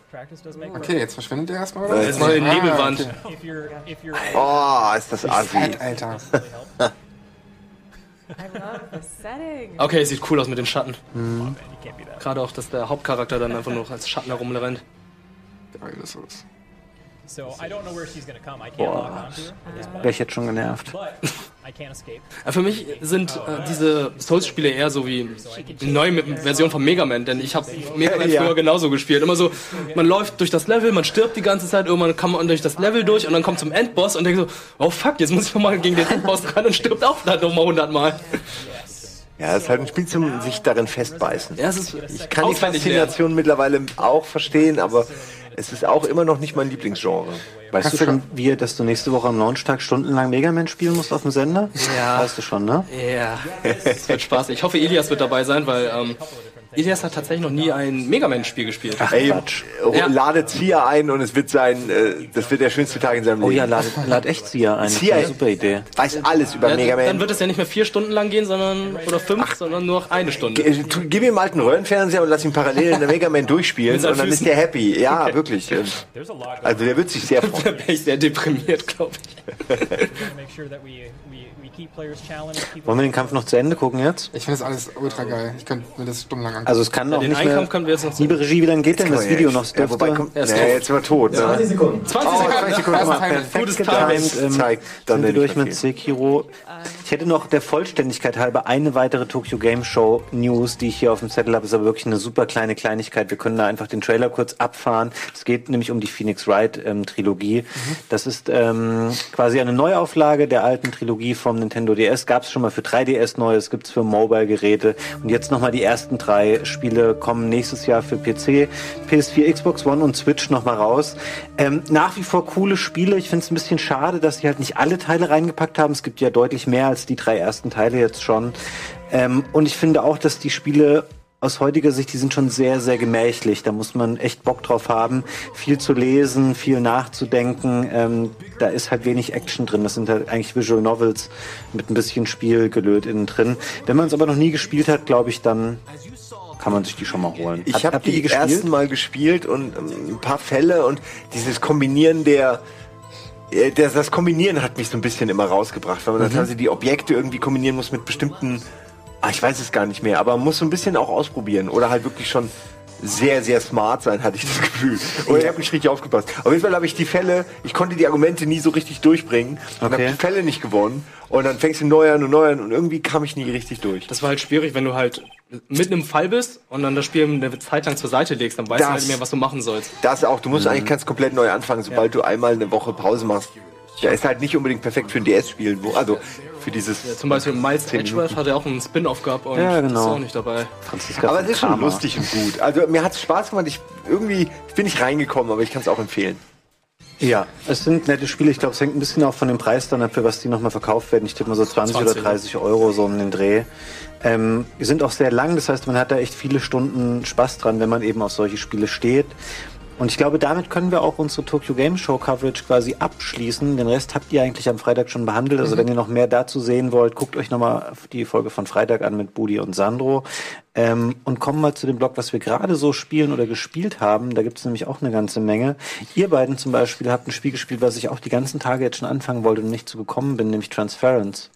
Okay, jetzt verschwindet der erstmal. oder? Jetzt mal in Ah, Nebelwand. okay. Oh, ist das assi. Fett, Alter. Okay, sieht cool aus mit den Schatten. Gerade auch, dass der Hauptcharakter dann einfach nur als Schatten herumrennt. Geil ist. So I don't know where she's gonna come. I can't Boah. Wäre ich jetzt schon genervt. but I can't escape. Ja, Für mich sind äh, diese Souls-Spiele eher so wie die neue Version von Mega Man, denn ich habe Mega Man früher genauso gespielt. Immer so, man läuft durch das Level, man stirbt die ganze Zeit, irgendwann kann man durch das Level durch und dann kommt zum Endboss und denkt so, oh fuck, jetzt muss ich nochmal gegen den Endboss ran und stirbt auch dann nochmal hundertmal. Ja, es ist halt ein Spiel zum sich darin festbeißen. Ja, es ist Ich kann die Faszination mittlerweile auch verstehen, aber es ist auch immer noch nicht mein Lieblingsgenre. Weißt Kannst du schon, wie, dass du nächste Woche am Launchtag stundenlang Mega Man spielen musst auf dem Sender? Ja. Weißt du schon, ne? Ja, es wird Spaß. Ich hoffe, Elias wird dabei sein, weil ähm, Elias hat tatsächlich noch nie ein Mega Man-Spiel gespielt. Ey, Quatsch. äh, ladet Zia ein und es wird sein, äh, das wird der schönste Tag in seinem Oh Leben. ja, lad, lad echt Sia ein. Das ist Sia- eine super Idee. Weiß alles über Ja, Mega dann Man. wird es ja nicht mehr vier Stunden lang gehen, sondern oder fünf, sondern nur noch eine Stunde. Tu- Gib ihm halt einen Röhrenfernseher und lass ihn parallel in der Mega Man durchspielen und dann ist der happy. Ja, wirklich. Also der wird sich sehr Da freuen. wäre ich sehr deprimiert, glaube ich. Wollen wir den Kampf noch zu Ende gucken jetzt? Ich finde das alles ultra geil. Ich könnte mir das stundenlang angucken. Also es kann auch den nicht Einkampf mehr... können wir jetzt noch Liebe Regie, wie lange geht denn das Video noch? Ja, wobei, kommt, Er ist nee, jetzt sind wir tot. Ne? 20 Sekunden. 20 Oh, Sekunden. 20 Sekunden. Perfekt Gutes getimed. Ähm, Zeigt dann sind wir durch mit. Sekiro. Hätte noch der Vollständigkeit halber eine weitere Tokyo Game Show News, die ich hier auf dem Zettel habe. Ist aber wirklich eine super kleine Kleinigkeit. Wir können da einfach den Trailer kurz abfahren. Es geht nämlich um die Phoenix Wright ähm, Trilogie. Das ist ähm, quasi eine Neuauflage der alten Trilogie vom Nintendo DS. Gab es schon mal für 3DS Neues, gibt's für Mobile-Geräte. Und jetzt nochmal die ersten drei Spiele kommen nächstes Jahr für PC, PS4, Xbox One und Switch nochmal raus. Ähm, nach wie vor coole Spiele. Ich finde es ein bisschen schade, dass sie halt nicht alle Teile reingepackt haben. Es gibt ja deutlich mehr als die drei ersten Teile jetzt schon. Ähm, und ich finde auch, dass die Spiele aus heutiger Sicht, die sind schon sehr, sehr gemächlich. Da muss man echt Bock drauf haben, viel zu lesen, viel nachzudenken. Ähm, da ist halt wenig Action drin. Das sind halt eigentlich Visual Novels mit ein bisschen Spielgelöt innen drin. Wenn man es aber noch nie gespielt hat, glaube ich, dann kann man sich die schon mal holen. Ich habe ihr die, ersten Mal gespielt und ähm, ein paar Fälle und dieses Kombinieren der das, das Kombinieren hat mich so ein bisschen immer rausgebracht, weil man Mhm. teilweise die Objekte irgendwie kombinieren muss mit bestimmten, ah, ich weiß es gar nicht mehr, aber man muss so ein bisschen auch ausprobieren oder halt wirklich schon sehr, sehr smart sein, hatte ich das Gefühl. Oder ich habe nicht richtig aufgepasst. Auf jeden Fall habe ich die Fälle, ich konnte die Argumente nie so richtig durchbringen und Okay. habe die Fälle nicht gewonnen. Und dann fängst du neu an und neu an und irgendwie kam ich nie richtig durch. Das war halt schwierig, wenn du halt mitten im Fall bist und dann das Spiel eine Zeit lang zur Seite legst, dann weißt du Das- halt nicht mehr, was du machen sollst. Das auch, du musst Mhm. eigentlich ganz komplett neu anfangen, sobald du einmal eine Woche Pause machst. Ja, ist halt nicht unbedingt perfekt für ein DS-Spiel, wo, also für dieses. Zum Beispiel Miles 10 Edgeworth hat ja auch einen Spin-off gehabt und Ja, das ist genau. auch nicht dabei. Franziska Aber es ist schon lustig und gut. Also mir hat es Spaß gemacht. Ich irgendwie ich bin nicht reingekommen, aber ich kann es auch empfehlen. Ja, es sind nette Spiele. Ich glaube, es hängt ein bisschen auch von dem Preis dann ab, für was die nochmal verkauft werden. Ich tippe mal so 20, 20, oder 30 Euro so um den Dreh. Ähm, die sind auch sehr lang, das heißt, man hat da echt viele Stunden Spaß dran, wenn man eben auf solche Spiele steht. Und ich glaube, damit können wir auch unsere Tokyo Game Show Coverage quasi abschließen. Den Rest habt ihr eigentlich am Freitag schon behandelt. Also Mhm. wenn ihr noch mehr dazu sehen wollt, guckt euch nochmal die Folge von Freitag an mit Budi und Sandro. Ähm, und kommen mal zu dem Blog, was wir gerade so spielen oder gespielt haben. Da gibt es nämlich auch eine ganze Menge. Ihr beiden zum Beispiel habt ein Spiel gespielt, was ich auch die ganzen Tage jetzt schon anfangen wollte und nicht zu gekommen bin, nämlich Transference.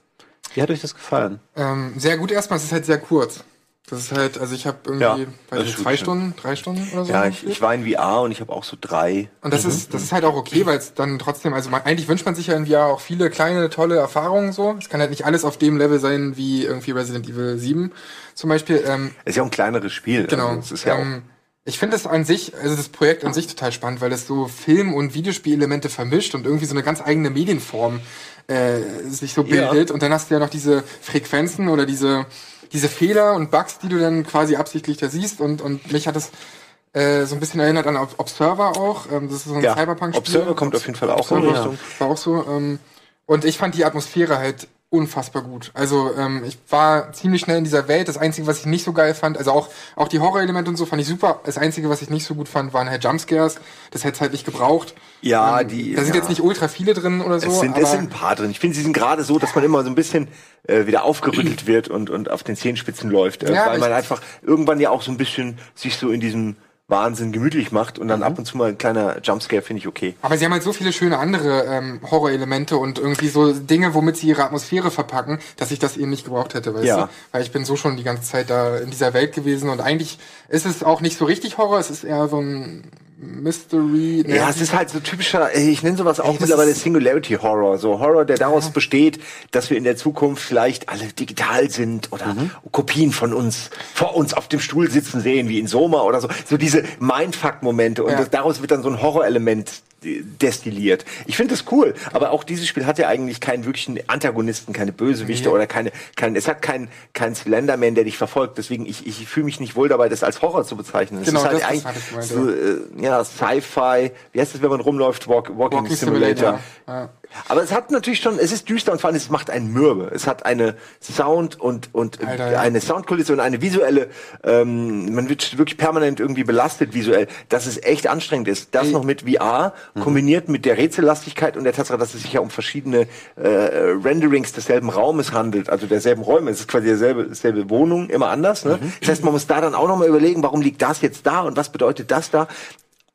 Wie hat euch das gefallen? Ähm, sehr gut erstmal, es ist halt sehr kurz. Das ist halt, also ich habe irgendwie, Ja, weiß nicht, zwei Stunden, drei Stunden oder so. Ja, ich, ich war in VR und ich habe auch so drei. Und das ist, das ist halt auch okay, weil es dann trotzdem, also man, eigentlich wünscht man sich ja in VR auch viele kleine, tolle Erfahrungen so. Es kann halt nicht alles auf dem Level sein wie irgendwie Resident Evil 7 zum Beispiel. Ähm, ist ja auch ein kleineres Spiel. Genau. Also, es ist ja ähm, ich finde es an sich, also das Projekt an sich total spannend, weil es so Film- und Videospielelemente vermischt und irgendwie so eine ganz eigene Medienform äh, sich so Ja. bildet. Und dann hast du ja noch diese Frequenzen oder diese, diese Fehler und Bugs, die du dann quasi absichtlich da siehst. Und, und mich hat das äh, so ein bisschen erinnert an Ob- Observer auch. Ähm, das ist so ein Ja, Cyberpunk-Spiel. Observer kommt auf jeden Fall auch in Observer Richtung. War auch so. Ähm, und ich fand die Atmosphäre halt unfassbar gut. Also ähm, ich war ziemlich schnell in dieser Welt. Das Einzige, was ich nicht so geil fand, also auch, auch die Horror-Elemente und so fand ich super. Das Einzige, was ich nicht so gut fand, waren halt Jumpscares. Das hätte es halt nicht gebraucht. Ja, Ähm, die. Da sind ja. jetzt nicht ultra viele drin oder so. Es sind, es sind ein paar drin. Ich finde, sie sind gerade so, dass man immer so ein bisschen äh, wieder aufgerüttelt wird und, und auf den Zehenspitzen läuft. Äh, Ja, weil man einfach irgendwann ja auch so ein bisschen sich so in diesem Wahnsinn gemütlich macht und dann ab und zu mal ein kleiner Jumpscare finde ich okay. Aber sie haben halt so viele schöne andere ähm, Horror-Elemente und irgendwie so Dinge, womit sie ihre Atmosphäre verpacken, dass ich das eben nicht gebraucht hätte, weißt Ja. du? Weil ich bin so schon die ganze Zeit da in dieser Welt gewesen und eigentlich ist es auch nicht so richtig Horror, es ist eher so ein Mystery. Ja, es ist halt so typischer, äh, ich nenne sowas auch mittlerweile Singularity Horror. So Horror, der daraus besteht, dass wir in der Zukunft vielleicht alle digital sind oder Mhm. Kopien von uns vor uns auf dem Stuhl sitzen sehen, wie in Soma oder so. So diese Mindfuck-Momente. Und Ja. das, daraus wird dann so ein Horrorelement destilliert. Ich finde das cool, aber auch dieses Spiel hat ja eigentlich keinen wirklichen Antagonisten, keine Bösewichte Nee. oder keine, kein, es hat keinen kein Slenderman, der dich verfolgt. Deswegen, ich, ich fühle mich nicht wohl dabei, das als Horror zu bezeichnen. Es Genau, ist halt das- das eigentlich gemeint, so, äh, ja, Sci-Fi, wie heißt das, wenn man rumläuft? Walk, Walking, Walking Simulator. Simulator. Ja. Aber es hat natürlich schon, es ist düster und vor allem es macht einen mürbe. Es hat eine Sound und, und Alter, ja. eine Soundkulisse und eine visuelle, ähm, man wird wirklich permanent irgendwie belastet visuell, dass es echt anstrengend ist. Das noch mit VR, Mhm. kombiniert mit der Rätsellastigkeit und der Tatsache, dass es sich ja um verschiedene äh, Renderings desselben Raumes handelt, also derselben Räume. Es ist quasi derselbe, dieselbe Wohnung, immer anders. Ne? Mhm. Das heißt, man muss da dann auch nochmal überlegen, warum liegt das jetzt da und was bedeutet das da.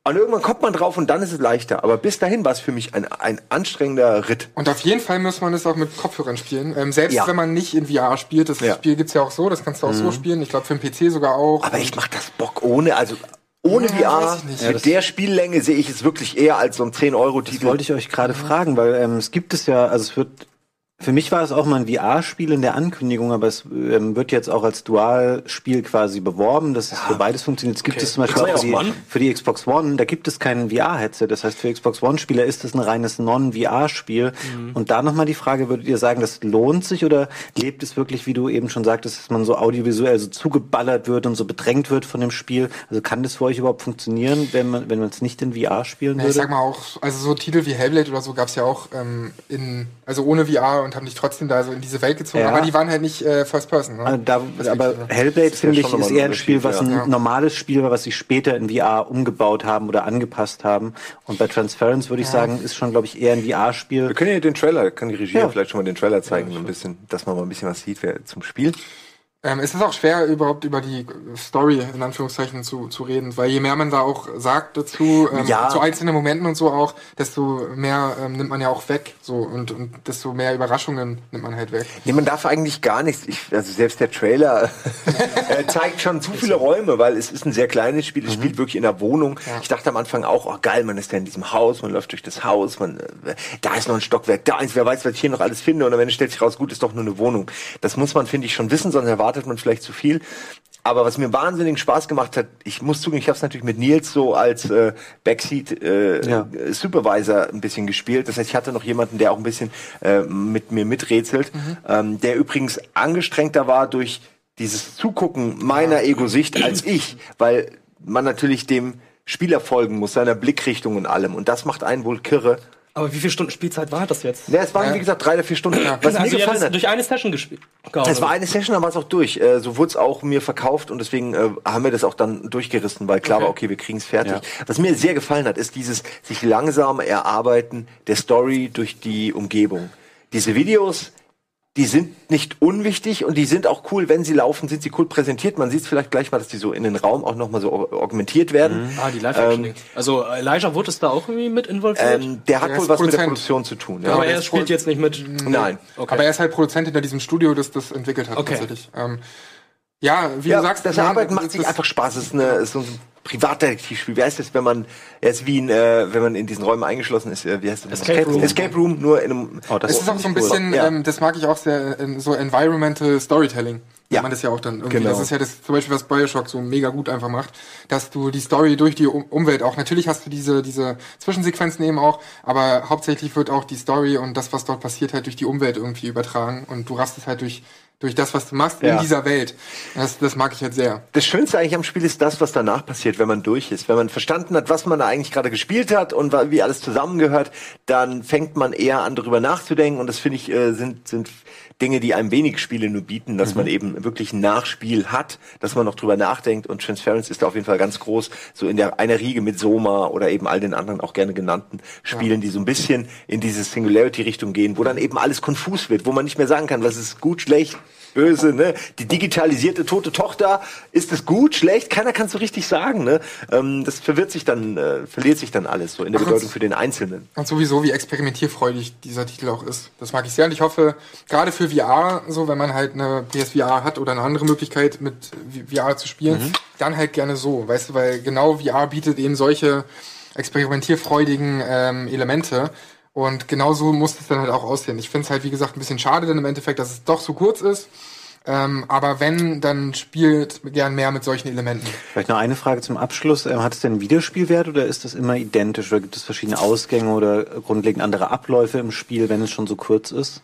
Und irgendwann kommt man drauf und dann ist es leichter. Aber bis dahin war es für mich ein, ein anstrengender Ritt. Und auf jeden Fall muss man es auch mit Kopfhörern spielen. Ähm, selbst Ja. wenn man nicht in VR spielt, das Ja. Spiel gibt's ja auch so, das kannst du auch so Mhm. spielen. Ich glaube für den PC sogar auch. Aber ich mach das Bock ohne, also ohne Ja, VR. weiß ich nicht. Ja, Mit das- der Spiellänge sehe ich es wirklich eher als so ein 10-Euro-Titel. Das wollte ich euch gerade fragen, weil ähm, es gibt es ja, also es wird für mich war es auch mal ein VR-Spiel in der Ankündigung, aber es ähm, wird jetzt auch als Dual-Spiel quasi beworben, dass es für beides funktioniert. Es gibt Okay. es zum Beispiel auch für ja die, für die Xbox One, da gibt es kein VR-Headset. Das heißt, für Xbox One-Spieler ist es ein reines Non-VR-Spiel. Und da nochmal die Frage, würdet ihr sagen, das lohnt sich oder lebt es wirklich, wie du eben schon sagtest, dass man so audiovisuell so zugeballert wird und so bedrängt wird von dem Spiel? Also kann das für euch überhaupt funktionieren, wenn man wenn man es nicht in VR spielen Ja, würde? ich sag mal auch, also so Titel wie Hellblade oder so gab's ja auch ähm, in, also ohne VR und haben dich trotzdem da so in diese Welt gezogen, Ja. aber die waren halt nicht äh, First Person. Ne? Also da, aber Hellblade, ist ja finde ich, ist eher ein Spiel, was ein ja. normales Spiel war, was sie später in VR umgebaut haben oder angepasst haben. Und bei Transference würde ich sagen, ist schon, glaube ich, eher ein Wir VR-Spiel. können ja den Trailer, kann die Regie Ja. ja. vielleicht schon mal den Trailer zeigen, so ein bisschen, dass man mal ein bisschen was sieht wer, zum Spiel. Ähm, es ist auch schwer, überhaupt über die Story in Anführungszeichen zu, zu reden, weil je mehr man da auch sagt dazu, ähm, Ja. zu einzelnen Momenten und so auch, desto mehr ähm, nimmt man ja auch weg. So und, und desto mehr Überraschungen nimmt man halt weg. Nee, man darf eigentlich gar nichts. Ich, also selbst der Trailer äh, zeigt schon zu viele Räume, weil es ist ein sehr kleines Spiel. Es spielt wirklich in der Wohnung. Ich dachte am Anfang auch, oh geil, man ist ja in diesem Haus, man läuft durch das Haus, man, äh, da ist noch ein Stockwerk, da ist, wer weiß, was ich hier noch alles finde. Und am Ende stellt sich raus, gut, ist doch nur eine Wohnung. Das muss man, finde ich, schon wissen, sonst erwartet man vielleicht zu viel. Aber was mir wahnsinnigen Spaß gemacht hat, ich muss zugeben, ich habe es natürlich mit Nils so als äh, Backseat äh, Ja. Supervisor ein bisschen gespielt. Das heißt, ich hatte noch jemanden, der auch ein bisschen äh, mit mir miträtselt, ähm, der übrigens angestrengter war durch dieses Zugucken meiner Ego-Sicht als ich, weil man natürlich dem Spieler folgen muss, seiner Blickrichtung und allem. Und das macht einen wohl kirre. Aber wie viele Stunden Spielzeit war das jetzt? Ja, es waren, wie gesagt, drei oder vier Stunden. Was also mir gefallen hat. durch eine Session gespielt. Es war eine Session, dann war es auch durch. Äh, so wurde es auch mir verkauft und deswegen äh, haben wir das auch dann durchgerissen, weil klar war, okay, wir kriegen es fertig. Ja. Was mir sehr gefallen hat, ist dieses sich langsam erarbeiten der Story durch die Umgebung. Diese Videos, die sind nicht unwichtig und die sind auch cool, wenn sie laufen, sind sie cool präsentiert. Man sieht es vielleicht gleich mal, dass die so in den Raum auch nochmal so aug- augmentiert werden. Ah, die live Ähm, Also Elijah wurde es da auch irgendwie mit involviert? ähm, der hat Der wohl ist was mit der Produzent. Produktion zu tun. Ja. aber er spielt jetzt nicht mit. Nein. Okay. Aber er ist halt Produzent hinter diesem Studio, das das entwickelt hat Okay. tatsächlich. Ähm, ja, wie ja, du sagst, das nein, Arbeiten macht sich ist- einfach Spaß. Es ist, eine, ist so ein Privatdetektivspiel. Wie heißt das, wenn man, er ist wie ein, äh, wenn man in diesen Räumen eingeschlossen ist, äh, wie heißt das? Escape Room. Escape Room, nur in einem. Oh, das Es ist auch so ein bisschen, Ja. ähm, das mag ich auch sehr, äh, so Environmental Storytelling. Ja. Ja. man das ja auch dann irgendwie. Genau. Das ist ja das zum Beispiel, was Bioshock so mega gut einfach macht, dass du die Story durch die um Umwelt auch, natürlich hast du diese, diese Zwischensequenzen eben auch, aber hauptsächlich wird auch die Story und das, was dort passiert, halt durch die Umwelt irgendwie übertragen und du rastest halt durch, durch das, was du machst Ja. in dieser Welt. Das, das mag ich halt sehr. Das Schönste eigentlich am Spiel ist das, was danach passiert, wenn man durch ist. Wenn man verstanden hat, was man da eigentlich gerade gespielt hat und wie alles zusammengehört, dann fängt man eher an, darüber nachzudenken. Und das finde ich, äh, sind, sind Dinge, die einem wenig Spiele nur bieten, dass man eben wirklich ein Nachspiel hat, dass man noch drüber nachdenkt. Und Transference ist da auf jeden Fall ganz groß, so in der einer Riege mit Soma oder eben all den anderen auch gerne genannten Spielen, die so ein bisschen in diese Singularity-Richtung gehen, wo dann eben alles konfus wird, wo man nicht mehr sagen kann, was ist gut, schlecht, böse, ne? Die digitalisierte tote Tochter, ist es gut, schlecht? Keiner kann es so richtig sagen, ne? Ähm, das verwirrt sich dann, äh, verliert sich dann alles so in der Ach, Bedeutung für den Einzelnen. Und sowieso, wie experimentierfreudig dieser Titel auch ist. Das mag ich sehr. Und ich hoffe, gerade für VR, so wenn man halt eine PSVR hat oder eine andere Möglichkeit mit VR zu spielen, dann halt gerne so. Weißt du, weil genau VR bietet eben solche experimentierfreudigen ähm, Elemente. Und genau so muss es dann halt auch aussehen. Ich finde es halt, wie gesagt, ein bisschen schade dann im Endeffekt, dass es doch so kurz ist. Ähm, aber wenn, dann spielt gern mehr mit solchen Elementen. Vielleicht noch eine Frage zum Abschluss. Ähm, hat es denn Wiederspielwert oder ist das immer identisch? Oder gibt es verschiedene Ausgänge oder grundlegend andere Abläufe im Spiel, wenn es schon so kurz ist?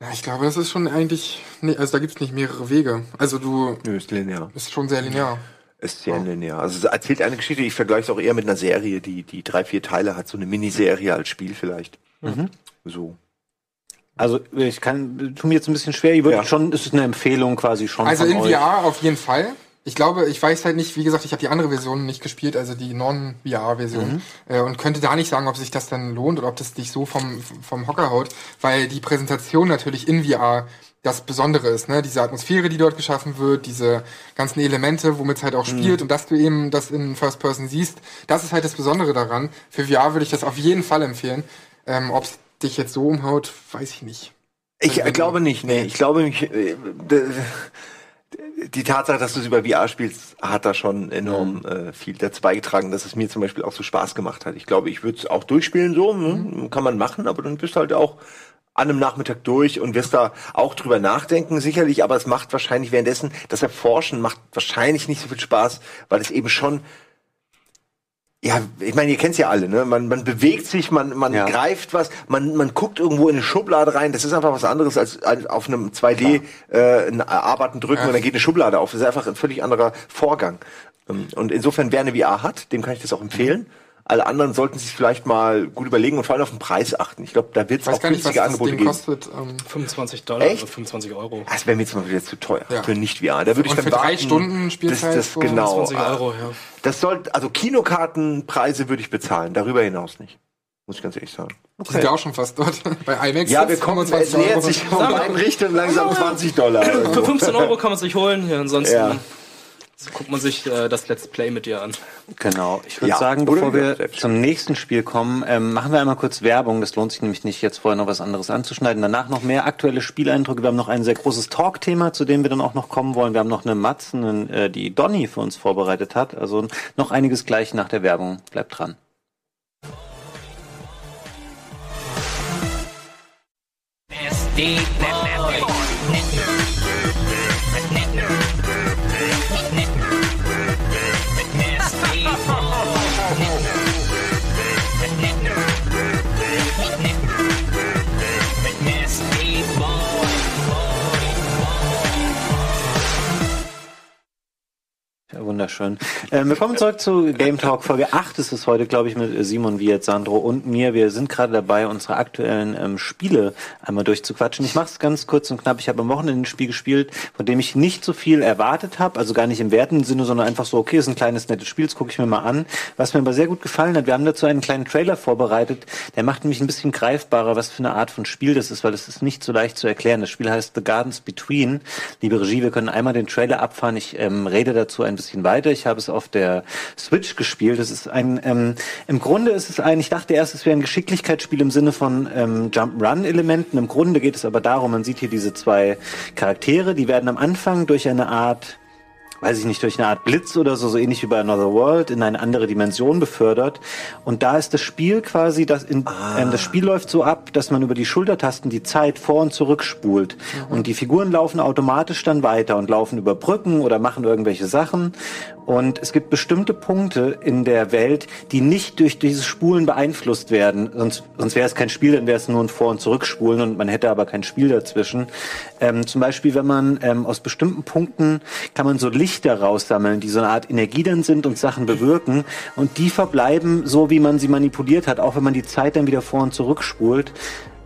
Ja, ich glaube, das ist schon eigentlich, nee, also da gibt's nicht mehrere Wege. Also du, Nö, ist linear. ist schon sehr linear. Ist sehr linear. Also es erzählt eine Geschichte, ich vergleiche es auch eher mit einer Serie, die, die drei, vier Teile hat, so eine Miniserie als Spiel vielleicht. Mhm. So. Also ich kann, tu mir jetzt ein bisschen schwer. Ich würde Ja. schon, es ist eine Empfehlung quasi schon. Also von in euch. VR auf jeden Fall. Ich glaube, ich weiß halt nicht, wie gesagt, ich habe die andere Version nicht gespielt, also die Non-VR-Version. Mhm. Äh, und könnte da nicht sagen, ob sich das dann lohnt oder ob das dich so vom, vom Hocker haut, weil die Präsentation natürlich in VR das Besondere ist, ne? Diese Atmosphäre, die dort geschaffen wird, diese ganzen Elemente, womit es halt auch spielt Mhm. und dass du eben das in First Person siehst, das ist halt das Besondere daran. Für VR würde ich das auf jeden Fall empfehlen. Ähm, ob es dich jetzt so umhaut, weiß ich nicht. Ich äh, glaube nicht, nee. Ich glaube mich, äh, die Tatsache, dass du es über VR spielst, hat da schon enorm äh, viel dazu beigetragen, dass es mir zum Beispiel auch so Spaß gemacht hat. Ich glaube, ich würde es auch durchspielen so, ne? kann man machen, aber dann bist du halt auch an einem Nachmittag durch und wirst da auch drüber nachdenken, sicherlich, aber es macht wahrscheinlich währenddessen, das Erforschen macht wahrscheinlich nicht so viel Spaß, weil es eben schon ja, ich meine, ihr kennt's ja alle, ne? Man, man bewegt sich, man, man Ja. greift was, man, man guckt irgendwo in eine Schublade rein. Das ist einfach was anderes als, als auf einem 2D äh, ein Arbeiten drücken und dann geht eine Schublade auf. Das ist einfach ein völlig anderer Vorgang. Ähm, Und insofern, wer eine VR hat, dem kann ich das auch empfehlen. Alle anderen sollten sich vielleicht mal gut überlegen und vor allem auf den Preis achten. Ich glaube, da wird Ich es weiß auch gar nicht, was günstige das Angebote Ding geben. kostet. Ähm, 25 Dollar, Echt? also 25 Euro. Das wäre mir zum Beispiel jetzt zu teuer Ja. für nicht VR. Da würde ich Und dann für drei warten, Stunden Spielzeit Das, das so genau. 20 Euro, ja. Das soll, also Kinokartenpreise würde ich bezahlen, darüber hinaus nicht. Muss ich ganz ehrlich sagen. Die sind ja auch schon fast dort. Bei IMAX. Ja, wir jetzt kommen, es 25 nähert Euro. sich von beiden Richtungen langsam 20 Dollar. Für 15 Euro kann man sich holen, ja, ansonsten Ja. Guckt man sich äh, das Let's Play mit dir an. Genau. Ich würde Ja, sagen, bevor wir zum nächsten Spiel kommen, ähm, machen wir einmal kurz Werbung. Das lohnt sich nämlich nicht, jetzt vorher noch was anderes anzuschneiden. Danach noch mehr aktuelle Spieleindrücke. Wir haben noch ein sehr großes Talk-Thema, zu dem wir dann auch noch kommen wollen. Wir haben noch eine Matzen, äh, die Donny für uns vorbereitet hat. Also noch einiges gleich nach der Werbung. Bleibt dran. Ja, wunderschön. Ähm, wir kommen zurück zu Game Talk. Folge 8 ist es heute, glaube ich, mit Simon, Wiet, Sandro und mir. Wir sind gerade dabei, unsere aktuellen ähm, Spiele einmal durchzuquatschen. Ich mache es ganz kurz und knapp. Ich habe am Wochenende ein Spiel gespielt, von dem ich nicht so viel erwartet habe. Also gar nicht im wertenden Sinne, sondern einfach so, okay, ist ein kleines, nettes Spiel, das gucke ich mir mal an. Was mir aber sehr gut gefallen hat, wir haben dazu einen kleinen Trailer vorbereitet. Der macht nämlich ein bisschen greifbarer, was für eine Art von Spiel das ist, weil es ist nicht so leicht zu erklären. Das Spiel heißt The Gardens Between. Liebe Regie, wir können einmal den Trailer abfahren. Ich ähm, rede dazu ein bisschen weiter. Ich habe es auf der Switch gespielt. Es ist ein, ähm, im Grunde ist es ein, ich dachte erst, es wäre ein Geschicklichkeitsspiel im Sinne von ähm, Jump-Run-Elementen. Im Grunde geht es aber darum, man sieht hier diese zwei Charaktere, die werden am Anfang durch eine Art weiß ich nicht, durch eine Art Blitz oder so, so ähnlich wie bei Another World, in eine andere Dimension befördert. Und da ist das Spiel quasi, das, in, ah. äh, das Spiel läuft so ab, dass man über die Schultertasten die Zeit vor und zurück spult. Mhm. Und die Figuren laufen automatisch dann weiter und laufen über Brücken oder machen irgendwelche Sachen. Und es gibt bestimmte Punkte in der Welt, die nicht durch dieses Spulen beeinflusst werden. Sonst, sonst wäre es kein Spiel, dann wäre es nur ein Vor- und Zurückspulen und man hätte aber kein Spiel dazwischen. Ähm, zum Beispiel, wenn man ähm, aus bestimmten Punkten kann man so Lichter raussammeln, die so eine Art Energie dann sind und Sachen bewirken. Und die verbleiben so, wie man sie manipuliert hat, auch wenn man die Zeit dann wieder vor- und zurückspult.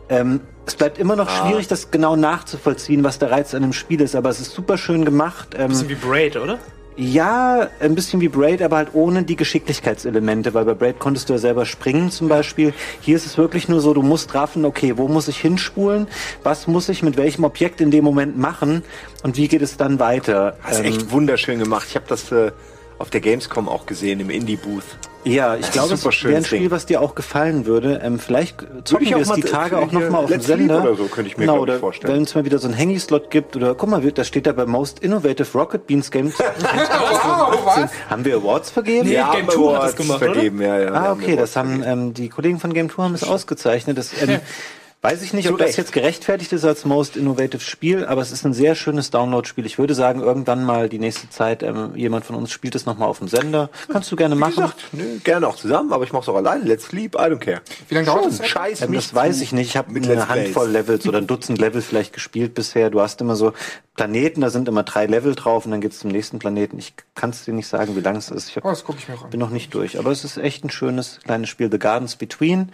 Ähm, es bleibt immer noch ah. schwierig, das genau nachzuvollziehen, was der Reiz an dem Spiel ist, aber es ist super schön gemacht. Ähm, Bisschen wie Braid, oder? Ja, ein bisschen wie Braid, aber halt ohne die Geschicklichkeitselemente, weil bei Braid konntest du ja selber springen zum Beispiel. Hier ist es wirklich nur so, du musst raffen, okay, wo muss ich hinspulen, was muss ich mit welchem Objekt in dem Moment machen und wie geht es dann weiter. Das ist ähm, echt wunderschön gemacht. Ich habe das äh, auf der Gamescom auch gesehen, im Indie-Booth. Ja, ich glaube, es wäre ein Spiel, was dir auch gefallen würde. Ähm, vielleicht zocken wir es die Tage auch nochmal auf dem Sender. Oder so könnte ich mir genau, oder vorstellen. Wenn es mal wieder so ein Hangy-Slot gibt oder guck mal, da steht da bei Most Innovative Rocket Beans Games. wow? Haben wir Awards vergeben? Nee, ja, Game Tour hat das gemacht, vergeben, oder? Ja, ja, ah, okay, das haben ähm, die Kollegen von Game Tour haben es ausgezeichnet. Das, ähm, Weiß ich nicht, ob das jetzt gerechtfertigt ist als Most Innovative Spiel, aber es ist ein sehr schönes Download-Spiel. Ich würde sagen, irgendwann mal die nächste Zeit, ähm, jemand von uns spielt es nochmal auf dem Sender. Kannst du gerne Wie machen. Gesagt, nö, gerne auch zusammen, aber ich mach's auch alleine. Let's sleep, I don't care. Wie lange dauert das? Scheiß ähm, Das weiß ich nicht. Ich habe eine Handvoll Levels oder ein Dutzend Level vielleicht gespielt bisher. Du hast immer so Planeten, da sind immer drei Level drauf und dann geht's zum nächsten Planeten. Ich kann es dir nicht sagen, wie lang es ist. Ich hab, oh, das guck ich mir auch an. bin noch nicht durch, aber es ist echt ein schönes kleines Spiel. The Gardens Between.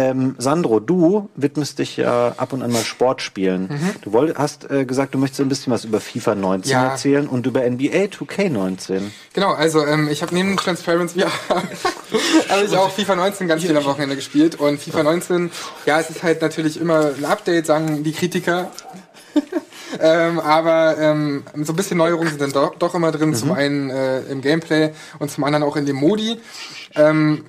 Ähm, Sandro, du widmest dich ja ab und an mal Sportspielen. Mhm. Du wollt, hast äh, gesagt, du möchtest ein bisschen was über FIFA 19 Ja. erzählen und über NBA 2K19. Genau, also ähm, ich habe neben Transparency habe ich auch FIFA 19 ganz viel am Wochenende gespielt und FIFA 19, ja, es ist halt natürlich immer ein Update, sagen die Kritiker. ähm, aber ähm, so ein bisschen Neuerungen sind dann doch, doch immer drin, zum einen äh, im Gameplay und zum anderen auch in den Modi. Ähm,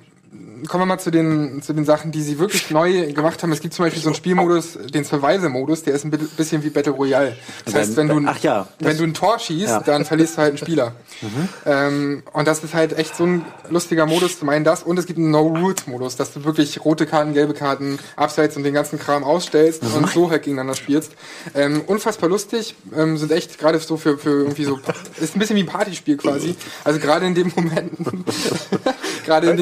kommen wir mal zu den, zu den Sachen, die sie wirklich neu gemacht haben. Es gibt zum Beispiel so einen Spielmodus, den Survival-Modus, der ist ein bi- bisschen wie Battle Royale. Das heißt, wenn du, ein- ja, wenn du ein Tor schießt, Ja. dann verlierst du halt einen Spieler. Mhm. Ähm, und das ist halt echt so ein lustiger Modus, zum einen das, und es gibt einen No-Rules-Modus, dass du wirklich rote Karten, gelbe Karten, Abseits und den ganzen Kram ausstellst Mhm. und so halt gegeneinander spielst. Ähm, unfassbar lustig, ähm, sind echt gerade so für, für irgendwie so, ist ein bisschen wie ein Partyspiel quasi. Also gerade in dem Momenten, gerade in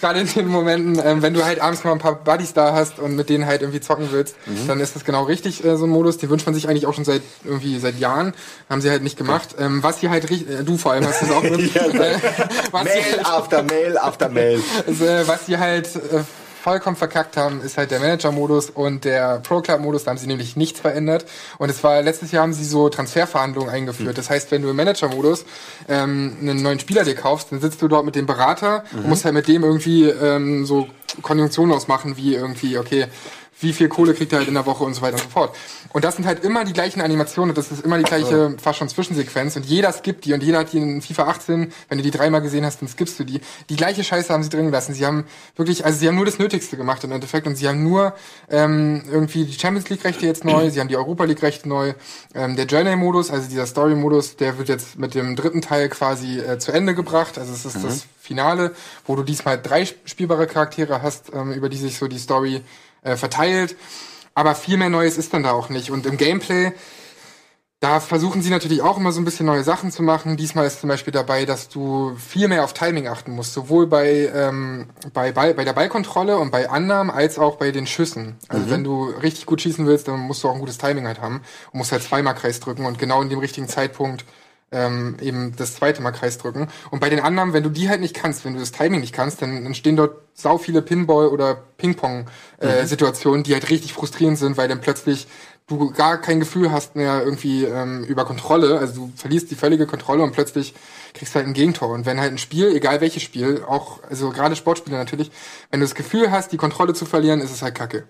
gerade in den Momenten, ähm, wenn du halt abends mal ein paar Buddies da hast und mit denen halt irgendwie zocken willst, Mhm. dann ist das genau richtig, äh, so ein Modus. Den wünscht man sich eigentlich auch schon seit irgendwie seit Jahren. Haben sie halt nicht gemacht. Ähm, was sie halt richtig, äh, du vor allem hast das auch drin. Ja, äh, Mail after Mail after Mail. also, äh, was sie halt äh, vollkommen verkackt haben, ist halt der Manager-Modus und der Pro-Club-Modus. Da haben sie nämlich nichts verändert. Und es war letztes Jahr haben sie so Transferverhandlungen eingeführt. Das heißt, wenn du im Manager-Modus ähm, einen neuen Spieler dir kaufst, dann sitzt du dort mit dem Berater und Mhm. musst halt mit dem irgendwie ähm, so Konjunktionen ausmachen, wie irgendwie, okay, wie viel Kohle kriegt er halt in der Woche und so weiter und so fort. Und das sind halt immer die gleichen Animationen das ist immer die gleiche fast schon Zwischensequenz und jeder skippt die und jeder hat die in FIFA 18, wenn du die dreimal gesehen hast, dann skippst du die. Die gleiche Scheiße haben sie drin gelassen. Sie haben wirklich, also sie haben nur das Nötigste gemacht im Endeffekt und sie haben nur ähm, irgendwie die Champions League Rechte jetzt neu, sie haben die Europa League Rechte neu. Ähm, der Journey Modus, also dieser Story Modus, der wird jetzt mit dem dritten Teil quasi äh, zu Ende gebracht. Also es ist Mhm. das Finale, wo du diesmal drei spielbare Charaktere hast, ähm, über die sich so die Story äh, verteilt. Aber viel mehr Neues ist dann da auch nicht. Und im Gameplay, da versuchen sie natürlich auch immer so ein bisschen neue Sachen zu machen. Diesmal ist zum Beispiel dabei, dass du viel mehr auf Timing achten musst, sowohl bei, ähm, bei, Ball, bei der Ballkontrolle und bei Annahmen als auch bei den Schüssen. Also Mhm. wenn du richtig gut schießen willst, dann musst du auch ein gutes Timing halt haben und musst halt zweimal Kreis drücken und genau in dem richtigen Zeitpunkt ähm, eben das zweite Mal Kreis drücken. Und bei den anderen, wenn du die halt nicht kannst, wenn du das Timing nicht kannst, dann entstehen dort sau viele Pinball- oder Ping-Pong-Situationen, äh, Mhm. die halt richtig frustrierend sind, weil dann plötzlich du gar kein Gefühl hast mehr irgendwie ähm, über Kontrolle. Also du verlierst die völlige Kontrolle und plötzlich kriegst du halt ein Gegentor. Und wenn halt ein Spiel, egal welches Spiel, auch, also gerade Sportspiele natürlich, wenn du das Gefühl hast, die Kontrolle zu verlieren, ist es halt kacke.